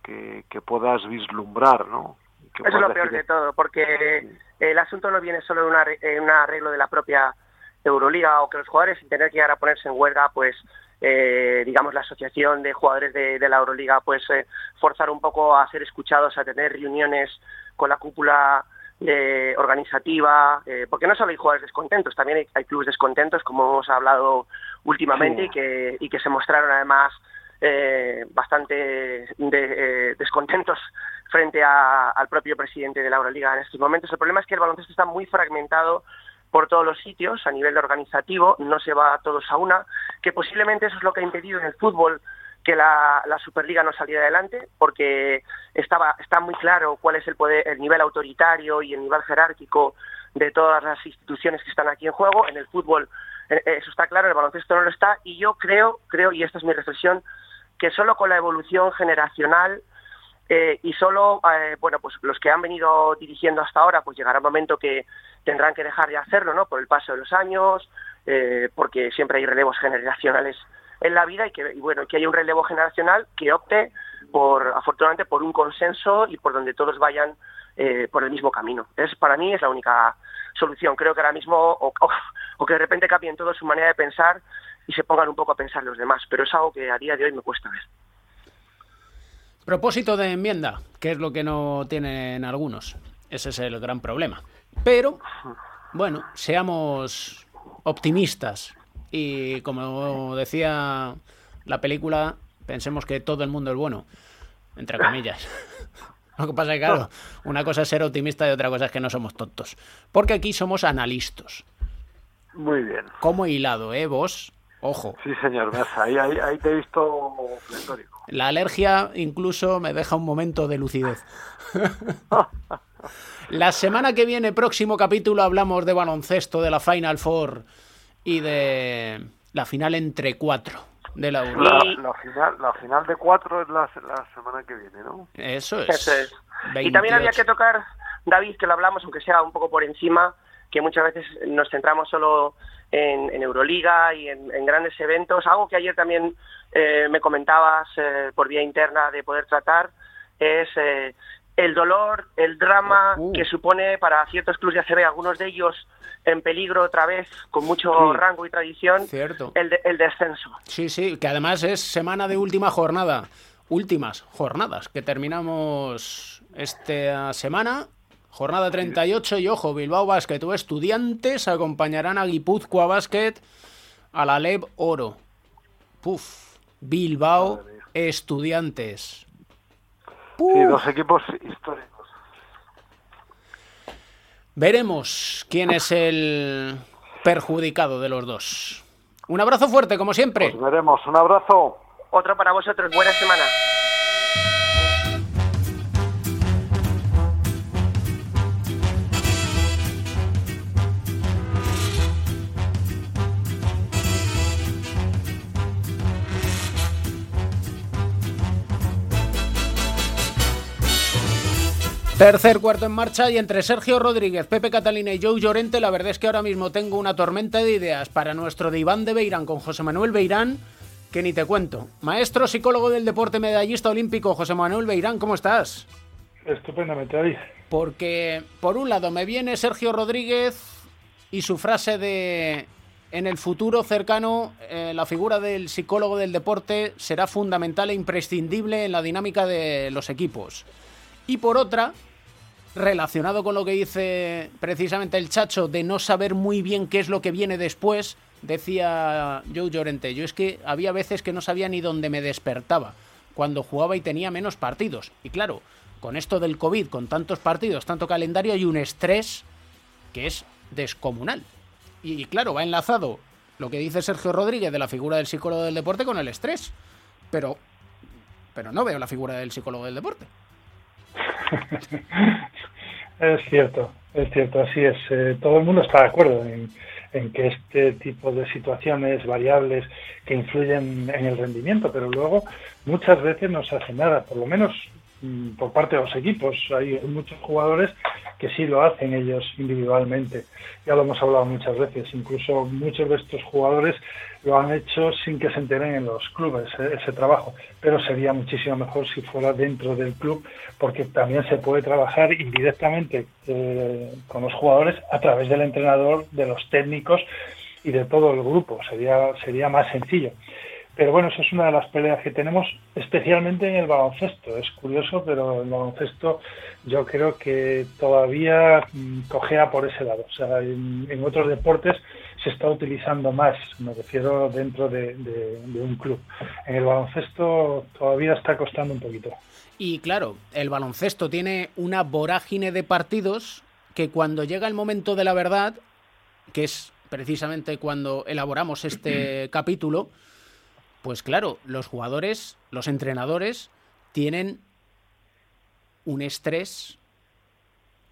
que, que puedas vislumbrar, ¿no? Que
Eso es lo peor de todo, porque el asunto no viene solo de eh, un arreglo de la propia Euroliga o que los jugadores sin tener que llegar a ponerse en huelga, pues eh, digamos la asociación de jugadores de, de la Euroliga, pues eh, forzar un poco a ser escuchados, a tener reuniones con la cúpula eh, organizativa, eh, porque no solo hay jugadores descontentos, también hay, hay clubes descontentos, como hemos hablado últimamente,
Sí.
y, que, y que se mostraron además eh, bastante de- eh, descontentos frente a- al propio presidente de la Euroliga en estos momentos. El problema es que el baloncesto está muy fragmentado por todos los sitios a nivel organizativo, no se va todos a una, que posiblemente eso es lo que ha impedido en el fútbol que la, la Superliga no saliera adelante, porque estaba está muy claro cuál es el poder, el nivel autoritario y el nivel jerárquico de todas las instituciones que están aquí en juego. En el fútbol eh, eso está claro, en el baloncesto no lo está, y yo creo, creo, y esta es mi reflexión, que solo con la evolución generacional eh, y solo, eh, bueno, pues los que han venido dirigiendo hasta ahora, pues llegará un momento que tendrán que dejar de hacerlo, ¿no? Por el paso de los años, eh, porque siempre hay relevos generacionales en la vida y que, y bueno, que haya un relevo generacional que opte por, afortunadamente, por un consenso y por donde todos vayan eh, por el mismo camino. Es, para mí es la única solución. Creo que ahora mismo, o, o- o que de repente cambien todos su manera de pensar y se pongan un poco a pensar los demás, pero es algo que a día de hoy me cuesta ver.
Propósito de enmienda, que es lo que no tienen algunos. Ese es el gran problema. Pero, bueno, seamos optimistas. Y como decía la película, pensemos que todo el mundo es bueno. Entre comillas. Lo que pasa es que, claro, una cosa es ser optimista y otra cosa es que no somos tontos. Porque aquí somos analistas.
Muy bien.
Como hilado, ¿eh? Vos, ojo.
Sí, señor, ahí, ahí, ahí te he visto pletórico.
La alergia incluso me deja un momento de lucidez. La semana que viene, próximo capítulo, hablamos de baloncesto, de la Final Four y de la final entre cuatro de la Euro.
La, la final, la final de cuatro es la, la semana que viene, ¿no?
Eso es.
Eso es. Y también había
28.
que tocar, David, que lo hablamos, aunque sea un poco por encima, que muchas veces nos centramos solo en, en Euroliga y en, en grandes eventos. Algo que ayer también eh, me comentabas eh, por vía interna de poder tratar es eh, el dolor, el drama
Uh.
que supone para ciertos clubes de ACB, algunos de ellos en peligro otra vez, con mucho rango y tradición,
Cierto.
el, de- el descenso.
Sí, sí, que además es semana de última jornada. Últimas jornadas que terminamos esta semana. Jornada 38 y ojo, Bilbao Basket o Estudiantes acompañarán a Guipúzcoa Basket a la Leb Oro. Puf, Bilbao Estudiantes.
Sí, dos equipos históricos.
Veremos quién es el perjudicado de los dos. Un abrazo fuerte, como siempre.
Pues veremos. Un abrazo.
Otro para vosotros, buena semana.
Tercer cuarto en marcha y entre Sergio Rodríguez, Pepe Catalina y Joe Llorente, la verdad es que ahora mismo tengo una tormenta de ideas para nuestro diván de Beirán con José Manuel Beirán, que ni te cuento. Maestro psicólogo del deporte medallista olímpico, José Manuel Beirán, ¿cómo estás?
Estupendamente, David.
Porque, por un lado, me viene Sergio Rodríguez y su frase de en el futuro cercano eh, la figura del psicólogo del deporte será fundamental e imprescindible en la dinámica de los equipos. Y por otra, relacionado con lo que dice precisamente el Chacho de no saber muy bien qué es lo que viene después, decía Joe Llorente, yo es que había veces que no sabía ni dónde me despertaba cuando jugaba y tenía menos partidos. Y claro, con esto del COVID, con tantos partidos, tanto calendario, hay un estrés que es descomunal. Y claro, va enlazado lo que dice Sergio Rodríguez de la figura del psicólogo del deporte con el estrés. Pero, pero no veo la figura del psicólogo del deporte.
Es cierto, es cierto, así es. Eh, todo el mundo está de acuerdo en, en que este tipo de situaciones variables que influyen en el rendimiento, pero luego muchas veces no se hace nada, por lo menos por parte de los equipos. Hay muchos jugadores que sí lo hacen ellos individualmente. Ya lo hemos hablado muchas veces. Incluso muchos de estos jugadores lo han hecho sin que se enteren en los clubes eh, ese trabajo. Pero sería muchísimo mejor si fuera dentro del club, porque también se puede trabajar indirectamente eh, con los jugadores a través del entrenador, de los técnicos y de todo el grupo. Sería, sería más sencillo. Pero bueno, eso es una de las peleas que tenemos, especialmente en el baloncesto. Es curioso, pero el baloncesto yo creo que todavía mm, cojea por ese lado. O sea, en, en otros deportes se está utilizando más, me refiero dentro de, de, de un club. En el baloncesto todavía está costando un poquito.
Y claro, el baloncesto tiene una vorágine de partidos que cuando llega el momento de la verdad, que es precisamente cuando elaboramos este capítulo, pues claro, los jugadores, los entrenadores, tienen un estrés,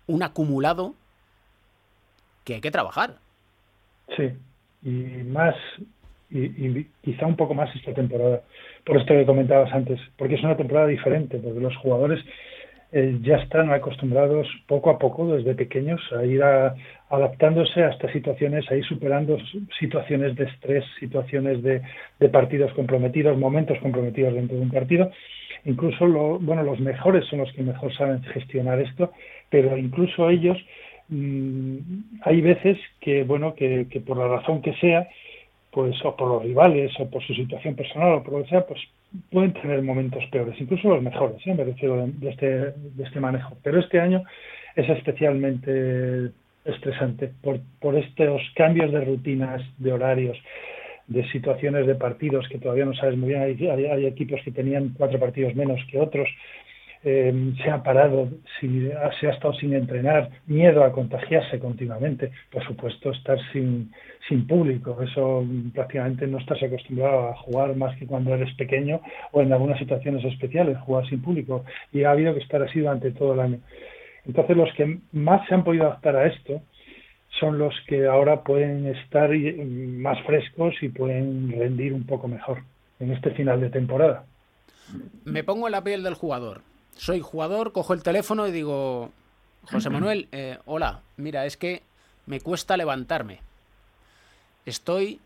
un acumulado que hay que trabajar.
Sí, y más, y, quizá un poco más esta temporada, por esto que comentabas antes, porque es una temporada diferente, porque los jugadores eh, ya están acostumbrados poco a poco, desde pequeños, a ir adaptándose a estas situaciones, a ir superando situaciones de estrés, situaciones de, partidos comprometidos, momentos comprometidos dentro de un partido. Incluso lo, bueno, los mejores son los que mejor saben gestionar esto, pero incluso ellos mmm, hay veces que bueno que, que, por la razón que sea, pues o por los rivales o por su situación personal o por lo que sea, pues pueden tener momentos peores, incluso los mejores, ¿eh? me refiero de, este, de este manejo. Pero este año es especialmente estresante por, por estos cambios de rutinas, de horarios, de situaciones de partidos que todavía no sabes muy bien. Hay equipos que tenían cuatro partidos menos que otros. Eh, se ha parado, si, se ha estado sin entrenar, miedo a contagiarse continuamente. Por supuesto, estar sin, sin público. Eso prácticamente no estás acostumbrado a jugar más que cuando eres pequeño o en algunas situaciones especiales, jugar sin público. Y ha habido que estar así durante todo el año. Entonces los que más se han podido adaptar a esto son los que ahora pueden estar más frescos y pueden rendir un poco mejor en este final de temporada.
Me pongo en la piel del jugador. Soy jugador, cojo el teléfono y digo, José Manuel, eh, hola, mira, es que me cuesta levantarme. Estoy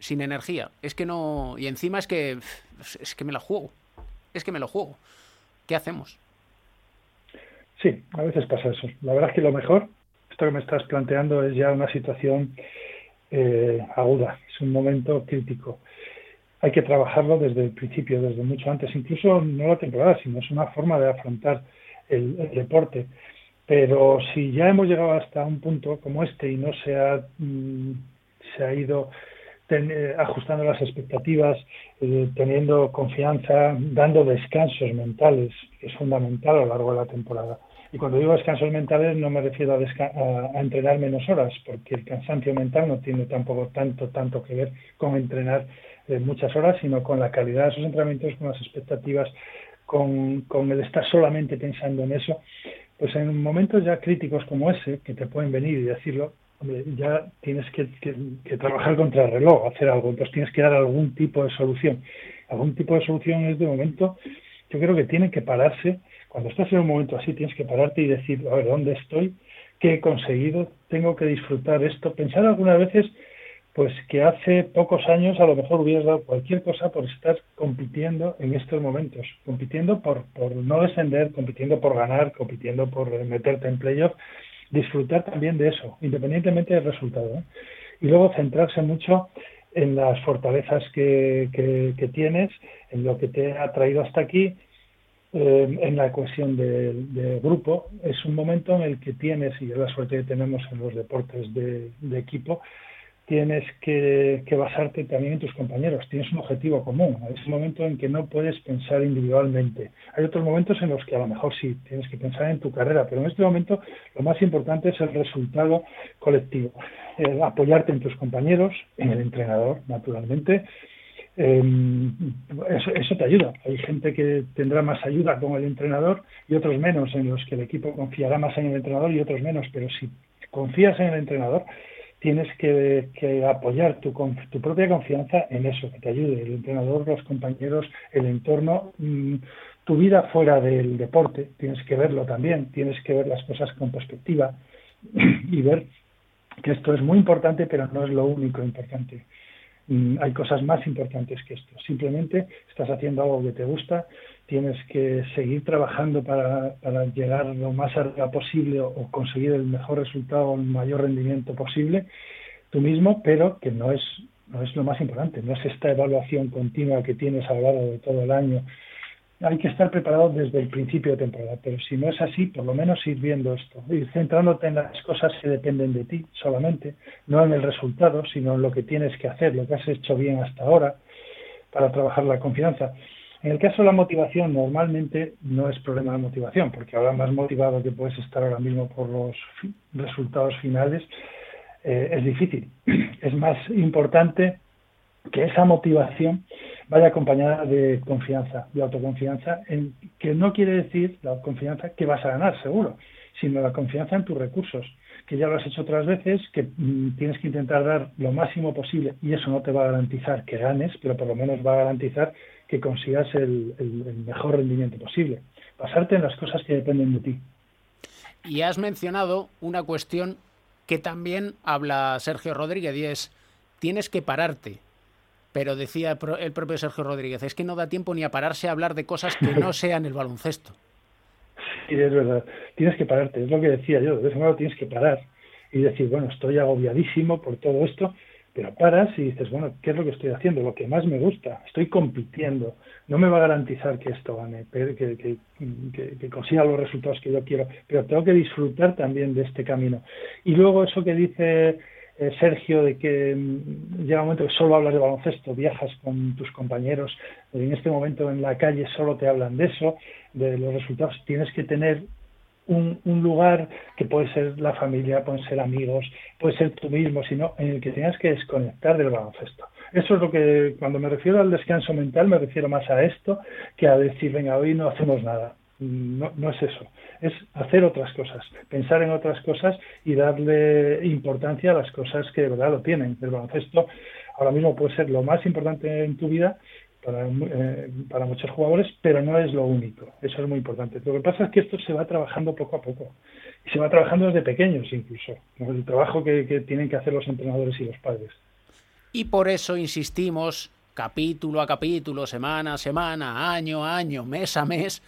sin energía. Es que no. Y encima es que. Es que me la juego. Es que me lo juego. ¿Qué hacemos?
Sí, a veces pasa eso. La verdad es que lo mejor, esto que me estás planteando, es ya una situación eh, aguda. Es un momento crítico. Hay que trabajarlo desde el principio, desde mucho antes. Incluso no la temporada, sino es una forma de afrontar el, deporte. Pero si ya hemos llegado hasta un punto como este y no se ha, mm, se ha ido eh, ajustando las expectativas, eh, teniendo confianza, dando descansos mentales, que es fundamental a lo largo de la temporada. Y cuando digo descansos mentales no me refiero a, a, entrenar menos horas, porque el cansancio mental no tiene tampoco tanto, tanto que ver con entrenar eh, muchas horas, sino con la calidad de esos entrenamientos, con las expectativas, con, con el estar solamente pensando en eso. Pues en momentos ya críticos como ese, que te pueden venir y decirlo, ya tienes que, trabajar contra el reloj, hacer algo, entonces tienes que dar algún tipo de solución. Algún tipo de solución es de momento, yo creo que tiene que pararse, cuando estás en un momento así, tienes que pararte y decir, a ver, ¿dónde estoy? ¿Qué he conseguido? Tengo que disfrutar esto. Pensar algunas veces, pues que hace pocos años a lo mejor hubieras dado cualquier cosa por estar compitiendo en estos momentos, compitiendo por, por no descender, compitiendo por ganar, compitiendo por meterte en playoff disfrutar también de eso, independientemente del resultado. ¿eh? Y luego centrarse mucho en las fortalezas que, que, tienes, en lo que te ha traído hasta aquí, eh, en la cohesión del de grupo. Es un momento en el que tienes, y es la suerte que tenemos en los deportes de, de equipo, tienes que, basarte también en tus compañeros, tienes un objetivo común. Es un momento en que no puedes pensar individualmente. Hay otros momentos en los que a lo mejor sí tienes que pensar en tu carrera, pero en este momento lo más importante es el resultado colectivo. apoyarte en tus compañeros, en el entrenador, naturalmente. Em, eso, eso te ayuda. Hay gente que tendrá más ayuda con el entrenador y otros menos, en los que el equipo confiará más en el entrenador y otros menos, pero si confías en el entrenador, tienes que, apoyar tu, tu, propia confianza en eso, que te ayude el entrenador, los compañeros, el entorno, mm, tu vida fuera del deporte, tienes que verlo también, tienes que ver las cosas con perspectiva y ver que esto es muy importante, pero no es lo único importante. Mm, hay cosas más importantes que esto. Simplemente estás haciendo algo que te gusta, tienes que seguir trabajando para, llegar lo más arriba posible o, conseguir el mejor resultado, el mayor rendimiento posible tú mismo, pero que no es, no es lo más importante, no es esta evaluación continua que tienes a lo largo de todo el año. Hay que estar preparado desde el principio de temporada, pero si no es así, por lo menos ir viendo esto, ir centrándote en las cosas que dependen de ti solamente, no en el resultado, sino en lo que tienes que hacer, lo que has hecho bien hasta ahora para trabajar la confianza. En el caso de la motivación, normalmente no es problema de motivación, porque ahora más motivado que puedes estar ahora mismo por los resultados finales, eh, es difícil. Es más importante que esa motivación vaya acompañada de confianza, de autoconfianza, en, que no quiere decir la confianza que vas a ganar, seguro, sino la confianza en tus recursos, que ya lo has hecho otras veces, que mm, tienes que intentar dar lo máximo posible y eso no te va a garantizar que ganes, pero por lo menos va a garantizar que consigas el, mejor rendimiento posible. Pasarte en las cosas que dependen de ti.
Y has mencionado una cuestión que también habla Sergio Rodríguez y es, tienes que pararte. Pero decía el propio Sergio Rodríguez, es que no da tiempo ni a pararse a hablar de cosas que no sean el baloncesto.
Sí, es verdad. Tienes que pararte, es lo que decía yo. De vez en cuando tienes que parar y decir, bueno, estoy agobiadísimo por todo esto, pero paras y dices, bueno, ¿qué es lo que estoy haciendo? Lo que más me gusta, estoy compitiendo, no me va a garantizar que esto gane, que, que, que, consiga los resultados que yo quiero, pero tengo que disfrutar también de este camino. Y luego eso que dice eh, Sergio de que mm, llega un momento que solo hablas de baloncesto, viajas con tus compañeros, en este momento en la calle solo te hablan de eso, de los resultados, tienes que tener un, lugar que puede ser la familia, pueden ser amigos, puede ser tú mismo, sino en el que tengas que desconectar del baloncesto. Eso es lo que, cuando me refiero al descanso mental, me refiero más a esto que a decir, venga, hoy no hacemos nada. No, no es eso. Es hacer otras cosas, pensar en otras cosas y darle importancia a las cosas que de verdad lo tienen. El baloncesto ahora mismo puede ser lo más importante en tu vida para, eh, para muchos jugadores, pero no es lo único. Eso es muy importante. Lo que pasa es que esto se va trabajando poco a poco y se va trabajando desde pequeños incluso. El trabajo que, que tienen que hacer los entrenadores y los padres.
Y por eso insistimos capítulo a capítulo, semana a semana, año a año, mes a mes,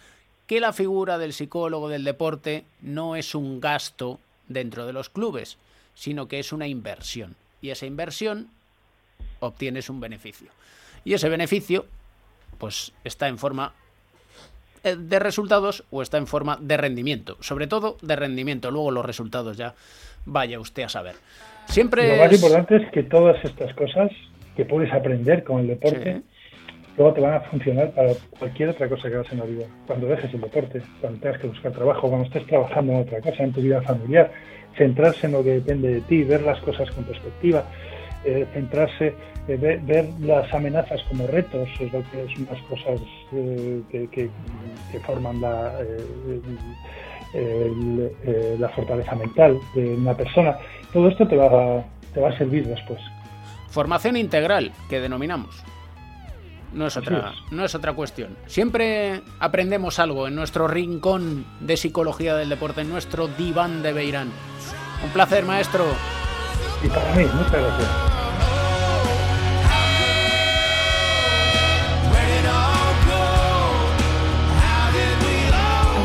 que la figura del psicólogo del deporte no es un gasto dentro de los clubes, sino que es una inversión. Y esa inversión obtienes un beneficio. Y ese beneficio, pues está en forma eh, de resultados o está en forma de rendimiento. Sobre todo de rendimiento. Luego los resultados ya vaya usted a saber. Siempre
Lo más
es-
importante es que todas estas cosas que puedes aprender con el deporte, luego te van a funcionar para cualquier otra cosa que hagas en la vida. Cuando dejes el deporte, cuando tengas que buscar trabajo, cuando estés trabajando en otra cosa, en tu vida familiar, centrarse en lo que depende de ti, ver las cosas con perspectiva, eh, centrarse, eh, ver, ver las amenazas como retos, es lo que es unas cosas eh, que, que- que forman la, eh, el- eh, la fortaleza mental de una persona. Todo esto te va, a- te va a servir después.
Formación integral, que denominamos. No es, otra, no es otra cuestión. Siempre aprendemos algo en nuestro rincón de psicología del deporte, en nuestro diván de Beirán. Un placer, maestro.
Y para mí, muchas gracias.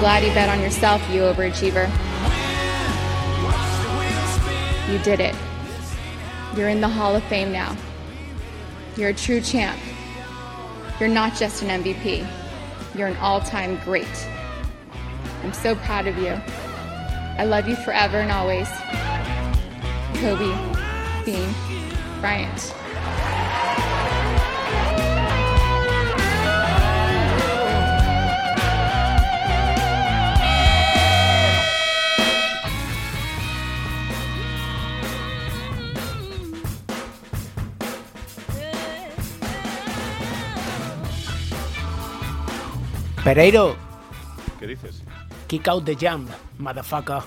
Glad you bet on yourself, you overachiever. You did it. You're in the Hall of Fame now. You're a true champ. You're not just an MVP, you're an all time great. I'm so proud of you. I love you forever and always. Kobe Bean Bryant.
Pereiro,
¿Qué dices?
kick out the jump, motherfucker.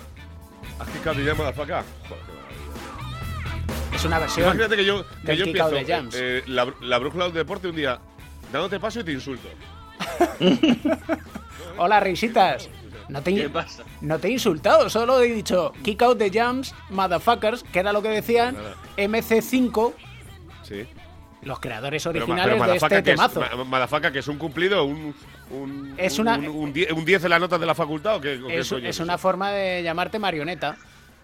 ¿Has quitado te llamas para acá? Joder, qué maravilla.
Es una versión.
Imagínate que yo, que yo
kick
empiezo
out the jumps.
eh, la, la brújula del deporte un día dándote paso y te insulto.
Hola, risitas. No te,
¿Qué pasa?
no te he insultado, solo he dicho kick out the jumps, motherfuckers, que era lo que decían
Nada.
MC5,
Sí.
los creadores originales
pero
de este
es,
temazo.
ma- Madafaka, que es un cumplido, un, un,
Es
un-
una-
un, un die- un 10 en las notas de la facultad o qué, o qué
es,
soy yo?
es una forma de llamarte marioneta.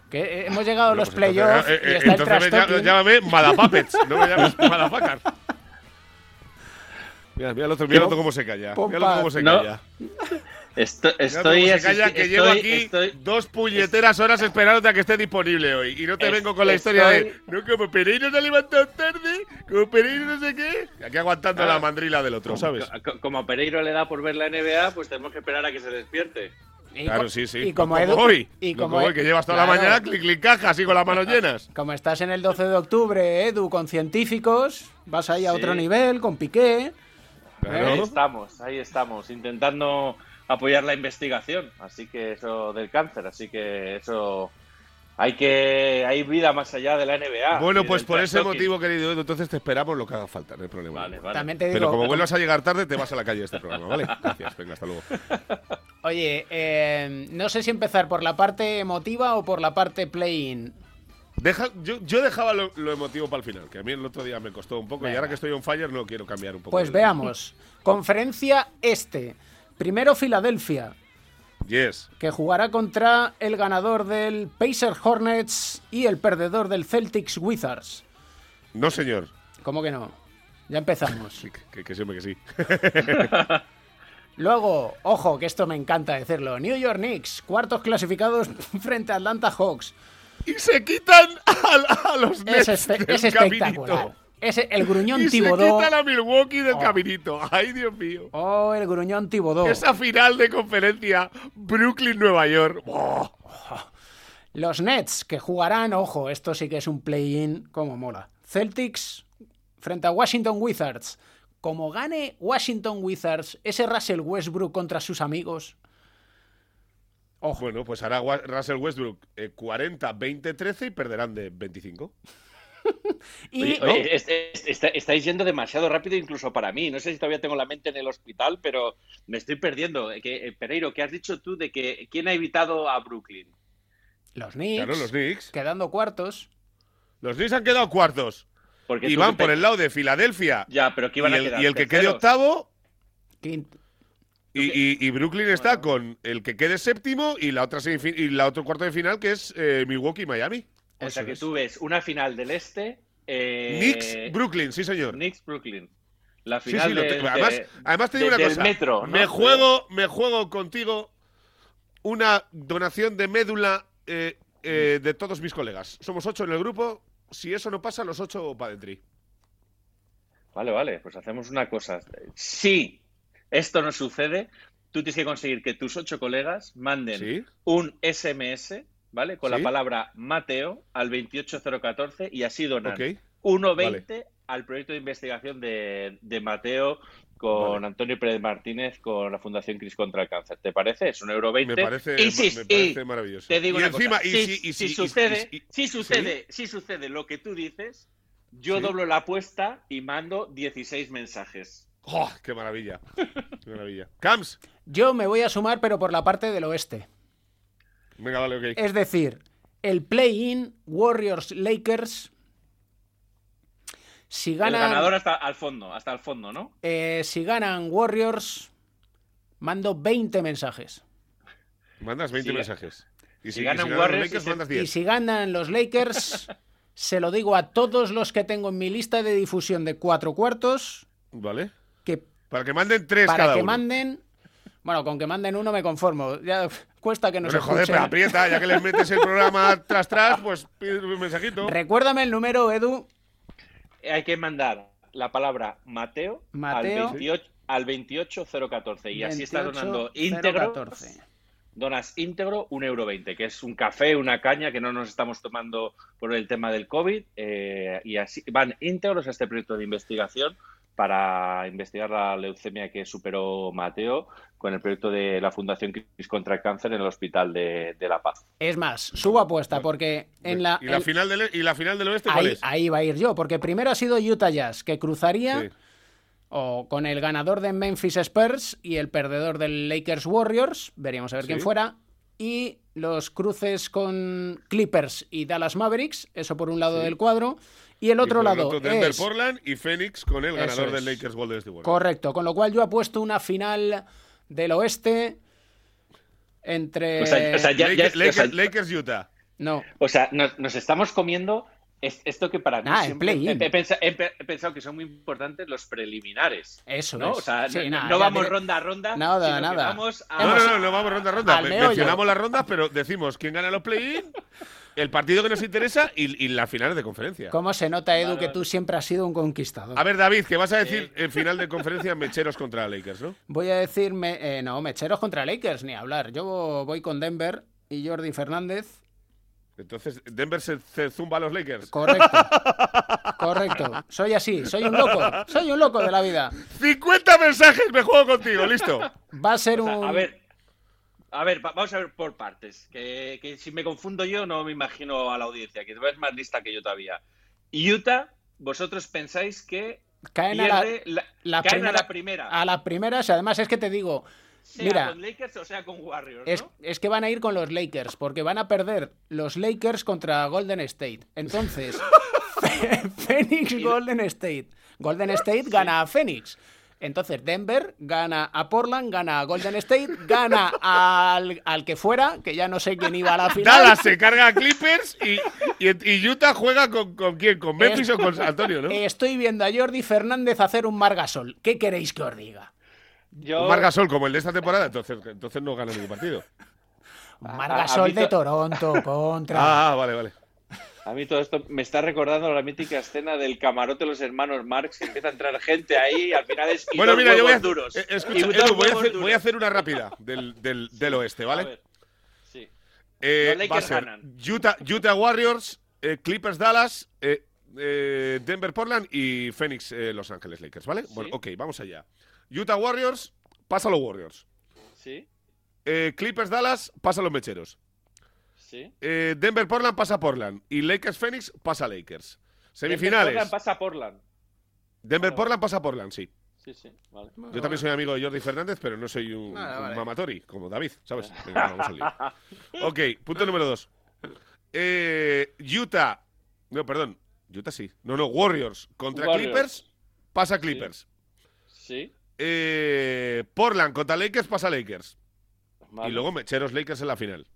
Que eh, hemos llegado a los
Pues
playoffs
eh,
y
eh,
está el
entonces me
trash
llama-
talking.
llámame Madapuppets, no me llames Madafakar. Mira, mira el otro, mira el otro cómo se calla. Mira el otro cómo se calla.
Estoy
se calla,
asisti-
que llevo
estoy-
aquí
estoy-
dos puñeteras horas esperándote a que esté disponible hoy. Y no te
Es-
vengo con la historia de.
estoy-
No, como Pereiro se ha levantado tarde, como Pereiro no sé qué. Aquí aguantando
Claro.
la mandrila del otro, ¿sabes?
Co- Como a Pereiro le da por ver la NBA, pues tenemos que esperar a que se despierte.
Claro, sí, sí.
y como
No
Edu-
hoy.
y como
hoy,
Edu-
que llevas toda la
claro.
mañana clic, clic, caja, así con las manos llenas.
Como estás en el 12 de octubre, Edu, con científicos, vas ahí a
Sí.
otro nivel, con Piqué.
Ahí estamos, ahí estamos, intentando apoyar la investigación, así que eso del cáncer, así que eso hay que hay vida más allá de la NBA.
Bueno,
y
pues por ese motivo, querido Edu, entonces te esperamos lo que haga falta, no hay problema.
Vale, vale.
También te
Pero
digo-
como vuelvas a llegar tarde, te vas a la calle de este programa, ¿vale? Gracias, venga, hasta luego.
Oye, eh, no sé si empezar por la parte emotiva o por la parte play-in.
Deja, yo, yo dejaba lo, lo emotivo para el final, que a mí el otro día me costó un poco y
Venga.
ahora que estoy on fire no quiero cambiar un poco.
Pues
el-
veamos. Conferencia Este. Primero Filadelfia,
Yes.
que jugará contra el ganador del Pacer Hornets y el perdedor del Celtics Wizards.
No, señor.
¿Cómo que no? Ya empezamos.
Que, que siempre que sí.
Luego, ojo, que esto me encanta decirlo. New York Knicks, cuartos clasificados frente a Atlanta Hawks.
y se quitan a, a los Nets
Es, espe-
del
es espectacular.
caminito.
Es el gruñón
Y se
Tibodó.
quitan a Milwaukee del
Oh.
caminito. Ay, Dios mío.
Oh, el gruñón Tibodó.
Esa final de conferencia Brooklyn-Nueva York. Oh.
Los Nets, que jugarán, ojo, esto sí que es un play-in como mola. Celtics frente a Washington Wizards. Como gane Washington Wizards, ese Russell Westbrook contra sus amigos,
Bueno, pues hará Russell Westbrook eh, 40, 20, 13 y perderán de 25.
Oye,
¿no?
oye, es- es- está- estáis yendo demasiado rápido incluso para mí. No sé si todavía tengo la mente en el hospital, pero me estoy perdiendo. Eh, Que, eh, Pereiro, ¿qué has dicho tú de que quién ha evitado a Brooklyn?
Los Knicks.
Claro, los Knicks.
Quedando cuartos.
Los Knicks han quedado cuartos.
Porque
y van por el lado de Filadelfia.
Ya, pero que iban
y
a
el,
quedar
y el que quede octavo.
Quinto.
Y, y- y Brooklyn está con el que quede séptimo y la otra y la otro cuarto de final que es eh, Milwaukee Miami.
O sea que
es.
tú ves una final del este. Eh,
Knicks Brooklyn, sí señor.
Knicks Brooklyn. La
Sí,
final
sí, lo
de-
te-
de-
además, además te digo
de-
una cosa.
metro, ¿no?
Me juego, me juego contigo una donación de médula eh, eh, de todos mis colegas. Somos ocho en el grupo. Si eso no pasa, los ocho para dentro.
Vale, vale, pues hacemos una cosa. Si esto no sucede, tú tienes que conseguir que tus ocho colegas manden
Sí.
un SMS, ¿vale? Con
Sí.
la palabra Mateo al 28014 y así donan
Ok.
1.20 al proyecto de investigación de, de Mateo con
Vale.
Antonio Pérez Martínez con la Fundación Cris contra el Cáncer. ¿Te parece? Es un euro 20.
Me parece,
y si,
me parece
y
maravilloso.
te digo
y
una
encima,
cosa,
y
si, sucede, si sucede, si sucede lo que tú dices, yo
Sí.
doblo la apuesta y mando 16 mensajes.
¡Oh, ¡Qué maravilla! ¡Qué maravilla! Cams.
Yo me voy a sumar, pero por la parte del oeste.
Venga, vale, ok.
Es decir, el play-in Warriors-Lakers. Si
El
ganan,
ganador hasta al fondo, hasta el fondo, ¿no?
eh, si ganan Warriors, mando 20 mensajes.
Mandas 20
Si-
mensajes. Y
si
si, y
ganan
si ganan
Warriors
los Lakers,
y se-
mandas
Y
10.
si ganan los Lakers, se lo digo a todos los que tengo en mi lista de difusión de cuatro cuartos,
¿Vale?
que
Para que manden tres
para
cada
que
uno.
manden... Bueno, con que manden uno me conformo. Ya cuesta que nos
Pero, joder,
escuchen.
pero aprieta, ya que les metes el programa tras tras, pues pide un mensajito.
Recuérdame el número, Edu.
Hay que mandar la palabra Mateo,
Mateo.
al 28 al 28014 y así estás donando íntegro.
28014.
Donas íntegro un euro 20, que es un café, una caña que no nos estamos tomando por el tema del COVID eh, y así van íntegros a este proyecto de investigación para investigar la leucemia que superó Mateo con el proyecto de la Fundación Cris contra el Cáncer en el Hospital de, de La Paz.
Es más, subo apuesta porque en la,
¿Y la, final del, ¿Y la final del oeste cuál
ahí,
es?
ahí va a ir yo, porque primero ha sido Utah Jazz, que cruzaría
Sí.
o con el ganador de Memphis Spurs y el perdedor del Lakers Warriors, veríamos a ver
Sí.
quién fuera, y los cruces con Clippers y Dallas Mavericks, eso por un lado
Sí.
del cuadro, y el
Y
otro
por
lado
otro, Denver,
es
Portland y Phoenix con el ganador
es.
del Lakers Golden State Warriors.
correcto, con lo cual yo apuesto una final del oeste entre
O sea, o sea, ya-
Lakers,
ya- o sea,
Lakers- Utah.
no,
O sea, nos, nos estamos comiendo es- esto que para mí
Ah, el
siempre
play-in.
he, he he pe- he pensado que son muy importantes los preliminares.
eso
¿no?
es.
O sea,
Sí,
no,
nada,
no vamos ronda a ronda.
Nada,
sino que
nada.
vamos a-
No, no, no, no vamos ronda a ronda. Mencionamos las rondas, pero decimos quién gana los play-in, el partido que nos interesa y, y las finales de conferencia.
¿Cómo se nota, Edu, que tú siempre has sido un conquistador?
A ver, David, que vas a decir en final de conferencia Mecheros contra Lakers, ¿no?
Voy a decirme, eh, no, mecheros contra Lakers, ni hablar. Yo voy con Denver y Jordi Fernández.
Entonces, Denver se, se zumba a los Lakers.
Correcto. Correcto. Soy así, soy un loco. Soy un loco de la vida.
50 mensajes, me juego contigo, listo.
Va a ser
O sea,
un.
a ver, a ver, va- vamos a ver por partes. Que, que si me confundo yo, no me imagino a la audiencia, que es más lista que yo todavía. Utah, vosotros pensáis que
Caen a la-
la,
la
caen
primera-
a la primera.
A las primeras, además es que te digo,
sea
mira,
con Lakers o sea con Warriors,
es,
¿no?
es que van a ir con los Lakers, porque van a perder los Lakers contra Golden State. Entonces, Phoenix Golden State. Golden State gana a Phoenix. Entonces, Denver gana a Portland, gana a Golden State, gana al, al que fuera, que ya no sé quién iba a la final.
Dallas se carga a Clippers y, y- y Utah juega con, con quién, con Memphis o con San Antonio, ¿no?
Estoy viendo a Jordi Fernández hacer un Margasol. ¿Qué queréis que os diga?
Yo,
Un Margasol como el de esta temporada, entonces, entonces no gana ningún partido.
Margasol de
to-
Toronto contra.
Ah, vale, vale.
A mí todo esto me está recordando la mítica escena del camarote de los hermanos Marx, que empieza a entrar gente ahí y al final es y
Bueno, mira, yo voy a,
duros.
eh, escucha, Edu, voy a, hacer,
duros.
voy a hacer una rápida del, del, del oeste,
A
¿vale?
ver, sí.
Eh,
Los
va a
Lakers
ser
ganan.
Utah, Utah Warriors, eh, Clippers Dallas, Denver Portland y Phoenix Los Ángeles Lakers, ¿vale? Bueno, ok, vamos allá. Utah Warriors, pasa a los Warriors.
Sí.
Clippers Dallas pasa a los mecheros.
Sí.
Eh, Denver Portland pasa a Portland. Y Lakers Phoenix pasa a Lakers.
Denver
Semifinales.
Portland pasa a Portland.
Denver Portland pasa a Portland, sí.
Sí, sí, vale.
Yo también soy amigo de Jordi Fernández, pero no soy un,
Vale,
un mamatori, como David, ¿sabes? Venga, vamos al lío. Ok, punto número dos. Eh, Utah. No, perdón. Utah sí. No, no, Warriors contra
Warriors.
Clippers. Pasa Clippers.
Sí.
Eh, Portland contra Lakers pasa Lakers.
Vale.
Y luego Mecheros Lakers en la final.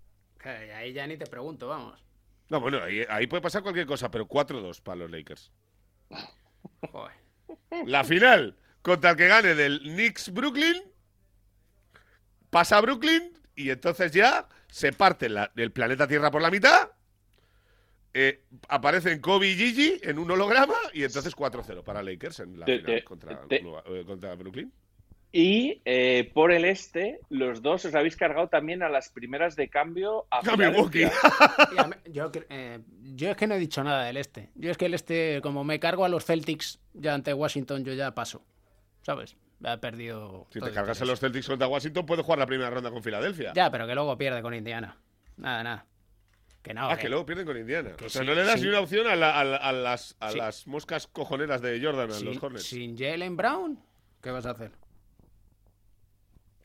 Ahí ya ni te pregunto, vamos.
No, bueno, ahí, ahí puede pasar cualquier cosa, pero 4-2 para los Lakers.
Joder.
La final contra el que gane del Knicks Brooklyn. Pasa a Brooklyn y entonces ya se parte la- el planeta Tierra por la mitad. eh, aparecen Kobe y Gigi en un holograma y entonces 4-0 para Lakers en la
Te-
final
te-
contra,
te-
eh, contra Brooklyn.
Y eh, por el este, los dos os habéis cargado también a las primeras de cambio a
Milwaukee.
Yo, eh, yo es que no he dicho nada del este. Yo es que el este, como me cargo a los Celtics ya ante Washington, yo ya paso. ¿Sabes? He perdido.
Si te cargas a los Celtics contra Washington, puedes jugar la primera ronda con Filadelfia.
Ya, pero que luego pierde con Indiana. Nada, nada. Que no.
ah, que luego pierden con Indiana.
que
O sea,
sí,
no le das
sí.
ni una opción a, la- a la- a las, a
Sí.
las moscas cojoneras de Jordan, a
sin,
los Hornets.
sin Jalen Brown, ¿qué vas a hacer?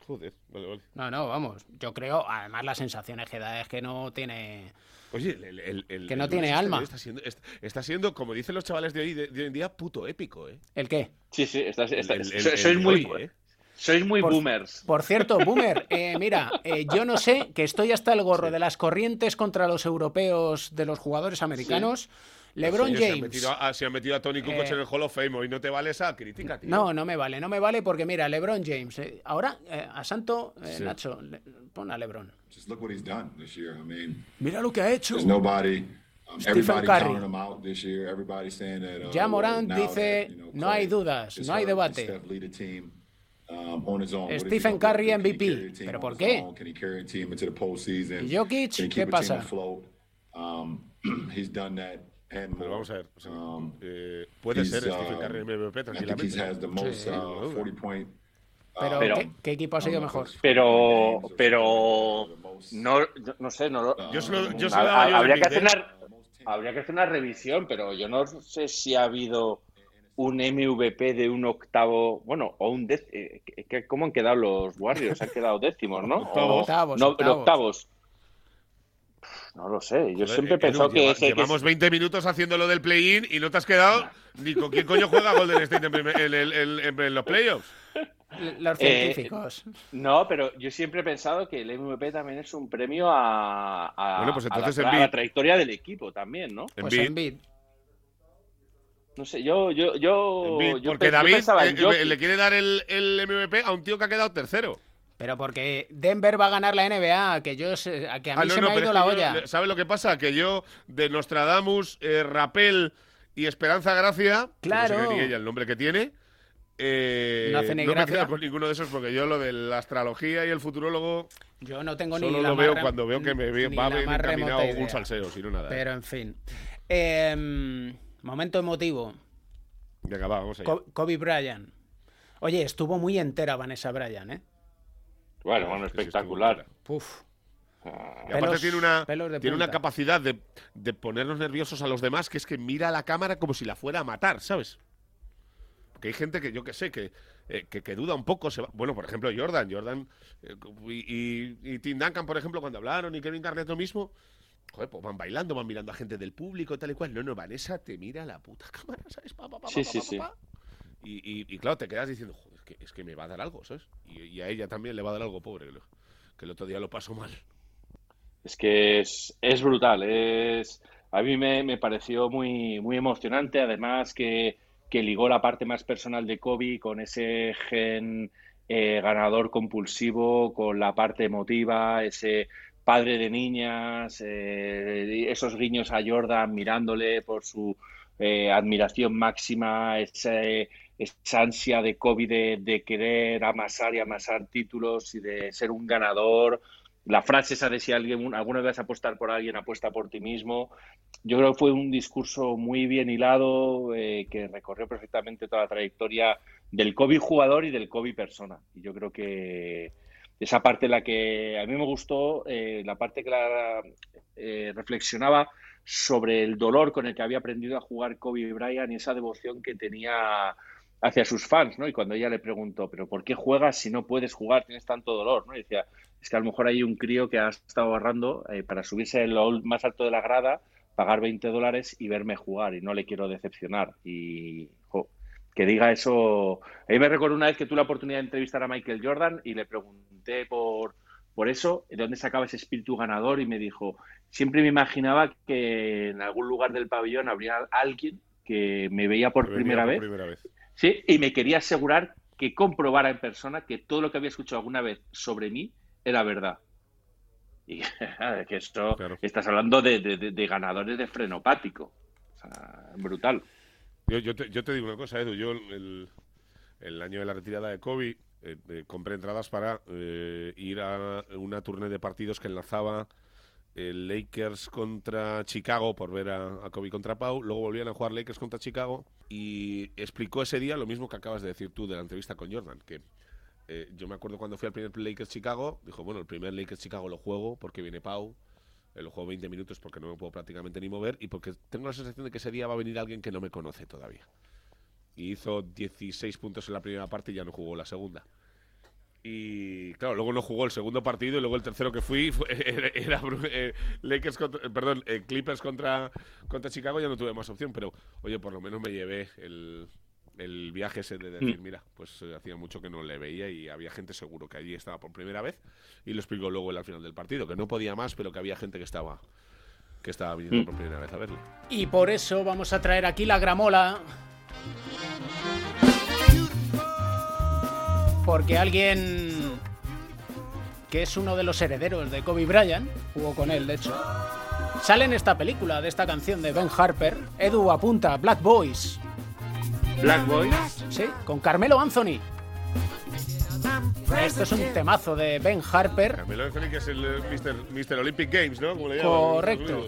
Joder, vale, vale.
No, no, vamos. Yo creo, además, las sensaciones que da es que no tiene.
Oye, el, el- el-
Que no
el
tiene alma.
Está siendo, está, está siendo, como dicen los chavales de hoy, de, de hoy en día, puto épico, ¿eh?
¿El qué?
Sí, sí,
el-
sois, muy,
hoy, ¿eh?
sois muy
Por-
boomers.
Por cierto, Boomer, eh, mira, eh, yo no sé, que estoy hasta el gorro de las corrientes contra los europeos de los jugadores americanos. LeBron
Oye, Se han,
James.
metido a, se han metido a Tony Kukoc
Eh,
en el Hall of Fame hoy no te vale esa crítica, tío.
No, no me vale, no me vale porque mira, LeBron James. eh, ahora, eh, a Santo, eh,
Sí.
Nacho, le- pon a LeBron.
Just look what he's done this year. I mean,
Mira lo que ha hecho.
there's nobody. Um,
Stephen Curry.
counting him out this year. Everybody saying that. Uh,
Morant dice,
that, you know,
no hay dudas, no hay debate.
Um, on his own. What is he
Stephen? Curry MVP. ¿Pero por qué? ¿Y Jokic? ¿Qué pasa?
Um, he's done that
Pero
more.
vamos a ver. o sea,
Um,
eh, puede ser Stephen Curry MVP tranquilamente.
most
Sí,
uh,
no duda.
40 point. uh,
Pero,
Pero-
¿qué, qué equipo ha sido mejor?
Pero, pero no, no sé, no,
Yo lo- yo
ha-
de
habría, que hacer una, habría que hacer una revisión, pero yo no sé si ha habido un MVP de un octavo, bueno, o un décimo. ¿Cómo han quedado los Warriors? Han quedado décimos, ¿no?
Octavos.
O-
Octavos,
no,
octavos.
octavos. No lo sé, yo
Joder,
siempre he
Edu,
pensado que,
lleva-
ese- que
llevamos 20 minutos haciendo lo del play-in y no te has quedado ni con quién coño juega Golden State en, primer- en en- en los playoffs.
Los
Eh,
científicos.
No, pero yo siempre he pensado que el MVP también es un premio a, a-
Bueno, pues
a la
entonces
a,
Embiid.
la trayectoria del equipo también, ¿no?
Pues.
Embiid.
No sé, yo, yo, yo,
Embiid,
yo
porque
yo
David
en
eh, le quiere dar el, el MVP a un tío que ha quedado tercero.
Pero porque Denver va a ganar la NBA, que yo a que a mí
Ah, no,
se
no,
me ha ido la
que
olla.
¿Sabes lo que pasa? Que yo, de Nostradamus, eh, Rapel y Esperanza Gracia, que
Claro.
no sé ni ella el nombre que tiene, eh,
No hace ni
me
gracia.
quedo con ninguno de esos porque yo lo de la astrología y el futurólogo
Yo no tengo ni
solo
la
lo veo cuando veo que me
ni
va bien
más
encaminado un salseo, si no nada. ¿eh?
Pero en fin. Em, momento emotivo.
Venga, va, vamos allá.
Kobe Bryant. Oye, estuvo muy entera Vanessa Bryant, ¿eh?
Bueno, bueno, espectacular.
Puf.
Y aparte
Pelos-
tiene una, tiene una capacidad de, de ponernos nerviosos a los demás que es que mira a la cámara como si la fuera a matar, ¿sabes? Porque hay gente que yo que sé, que, eh, que, que duda un poco. Se va- Bueno, por ejemplo, Jordan. Jordan eh, y, y- y Tim Duncan, por ejemplo, cuando hablaron y Kevin Garnett lo mismo, joder, pues van bailando, van mirando a gente del público y tal y cual. No, no, Vanessa te mira a la puta cámara, ¿sabes? Pa, pa, pa,
Sí,
pa,
sí,
pa,
sí.
pa. Y, y- y claro, te quedas diciendo, es que me va a dar algo, ¿sabes? Y, a ella también le va a dar algo, pobre, que, el otro día lo pasó mal.
Es que es, es brutal. Es, a mí me, me pareció muy, muy emocionante. Además, que, que ligó la parte más personal de Kobe con ese gen eh, ganador compulsivo, con la parte emotiva, ese padre de niñas, eh, esos guiños a Jordan mirándole por su eh, admiración máxima, ese- esa ansia de Kobe de, querer amasar y amasar títulos y de ser un ganador la frase esa de si alguien alguna vez apostar por alguien, apuesta por ti mismo. Yo creo que fue un discurso muy bien hilado eh, que recorrió perfectamente toda la trayectoria del Kobe jugador y del Kobe persona. Y yo creo que, esa parte la que a mí me gustó, eh, la parte que la, eh, reflexionaba sobre el dolor con el que había aprendido a jugar Kobe Bryant y esa devoción que tenía hacia sus fans, ¿no? Y cuando ella le preguntó, ¿pero por qué juegas si no puedes jugar? Tienes tanto dolor, ¿no? Y decía, es que a lo mejor hay un crío que ha estado ahorrando eh, para subirse el más alto de la grada, pagar 20 dólares y verme jugar y no le quiero decepcionar. Y que diga eso. A mí me recuerdo una vez que tuve la oportunidad de entrevistar a Michael Jordan y le pregunté por, por eso, de dónde sacaba ese espíritu ganador y me dijo, siempre me imaginaba que en algún lugar del pabellón habría alguien que me veía por, primera, vez, Sí, y me quería asegurar que comprobara en persona que todo lo que había escuchado alguna vez sobre mí era verdad. Y que esto estás hablando de, ganadores de frenopático. O sea, brutal.
Yo, yo, te, yo, te, digo una cosa, Edu. Yo, el, el año de la retirada de Kobe, eh, eh, compré entradas para eh, ir a una turné de partidos que enlazaba el Lakers contra Chicago por ver a, Kobe contra Pau. Luego volvían a jugar Lakers contra Chicago y explicó ese día lo mismo que acabas de decir tú de la entrevista con Jordan, que yo me acuerdo cuando fui al primer Lakers Chicago, dijo, bueno, el primer Lakers Chicago lo juego porque viene Pau, lo juego 20 minutos porque no me puedo prácticamente ni mover y porque tengo la sensación de que ese día va a venir alguien que no me conoce todavía. Y hizo 16 puntos en la primera parte y ya no jugó la segunda. Y claro, luego no jugó el segundo partido y luego el tercero que fui era, eh, Lakers eh, perdón, eh, Clippers contra, contra Chicago, ya no tuve más opción, pero oye, por lo menos me llevé el, el viaje ese de decir, mm. mira, pues eh, hacía mucho que no le veía y había gente seguro que allí estaba por primera vez y lo explicó luego al final del partido, que no podía más, pero que había gente que estaba que estaba viniendo mm. por primera vez a verlo.
Y por eso vamos a traer aquí la gramola. Porque alguien que es uno de los herederos de Kobe Bryant, jugó con él de hecho, sale en esta película de esta canción de Ben Harper, Edu apunta Black Boys,
Black Boys.
Sí, con Carmelo Anthony. Esto es un temazo de Ben Harper.
Carmelo Anthony, que es el eh, Mr. Olympic Games, ¿no?
Correcto.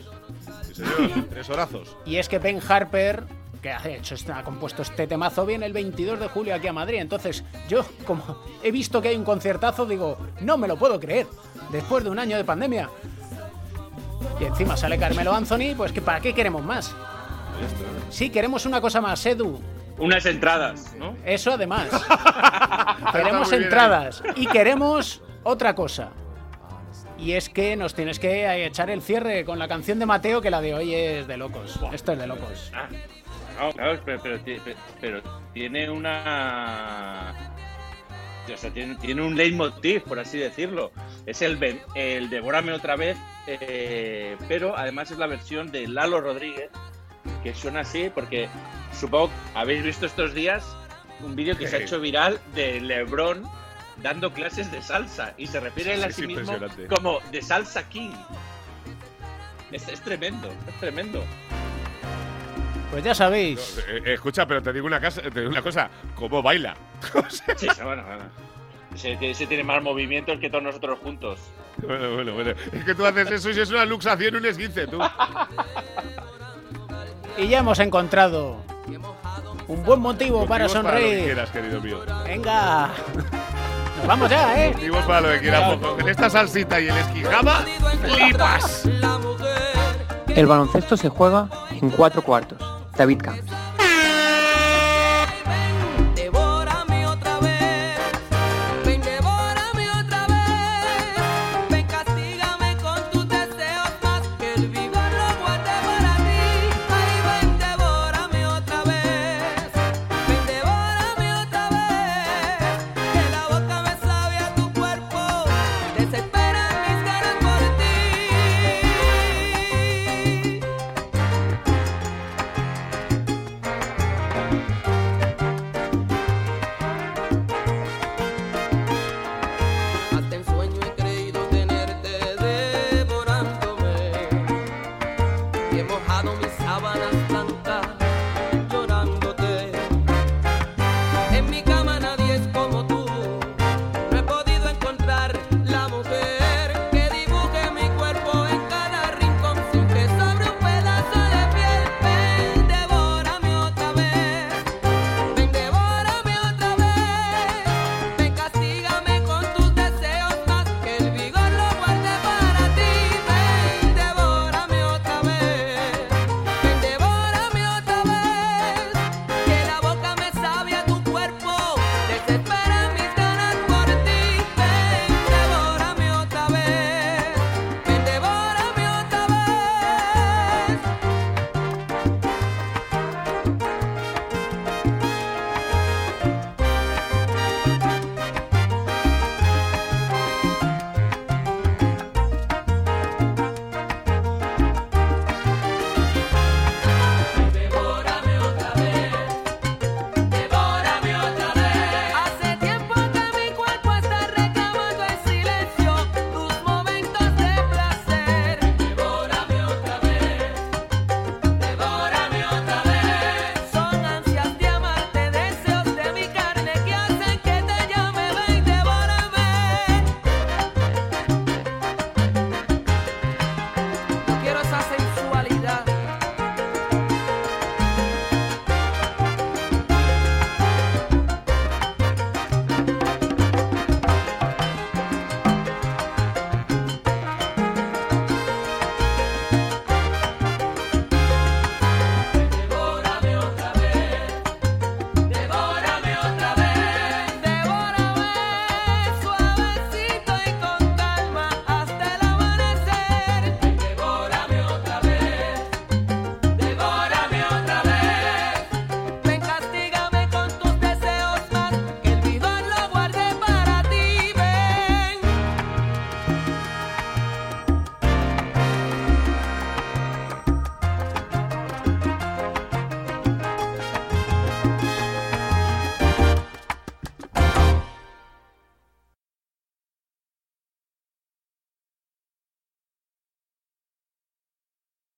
Sí, señor. Tres horazos.
Y es que Ben Harper, que ha hecho, ha compuesto este temazo, viene el 22 de julio aquí a Madrid. Entonces, yo, como he visto que hay un conciertazo, digo, no me lo puedo creer. Después de un año de pandemia. Y encima sale Carmelo Anthony, pues que ¿para qué queremos más? Sí, queremos una cosa más, Edu.
Unas entradas, ¿no?
Eso además. queremos entradas y queremos otra cosa. Y es que nos tienes que echar el cierre con la canción de Mateo, que la de hoy es de locos. Esto es de locos. Ah,
pero, tiene una. O sea, tiene, un leitmotiv, por así decirlo. Es el, el Devórame otra vez, eh, pero además es la versión de Lalo Rodríguez, que suena así porque supongo habéis visto estos días un vídeo que se ha hecho viral de LeBron dando clases de salsa y se refiere a sí mismo como de salsa king. Es, tremendo, es tremendo.
Pues ya sabéis.
Eh, eh, escucha, pero te digo una, casa, te digo una cosa, ¿cómo baila?
sí, bueno, bueno. Se, tiene más movimientos que todos nosotros juntos.
Bueno, bueno, bueno. Es que tú haces eso y es una luxación, un esguince, tú.
y ya hemos encontrado un buen motivo para sonreír. Para lo que
quieras, querido mío.
Venga. Nos vamos ya, ¿eh?
Motivos para lo que quieras. Con esta salsita y el esquijama, flipas.
El baloncesto se juega en cuatro cuartos. David Camps.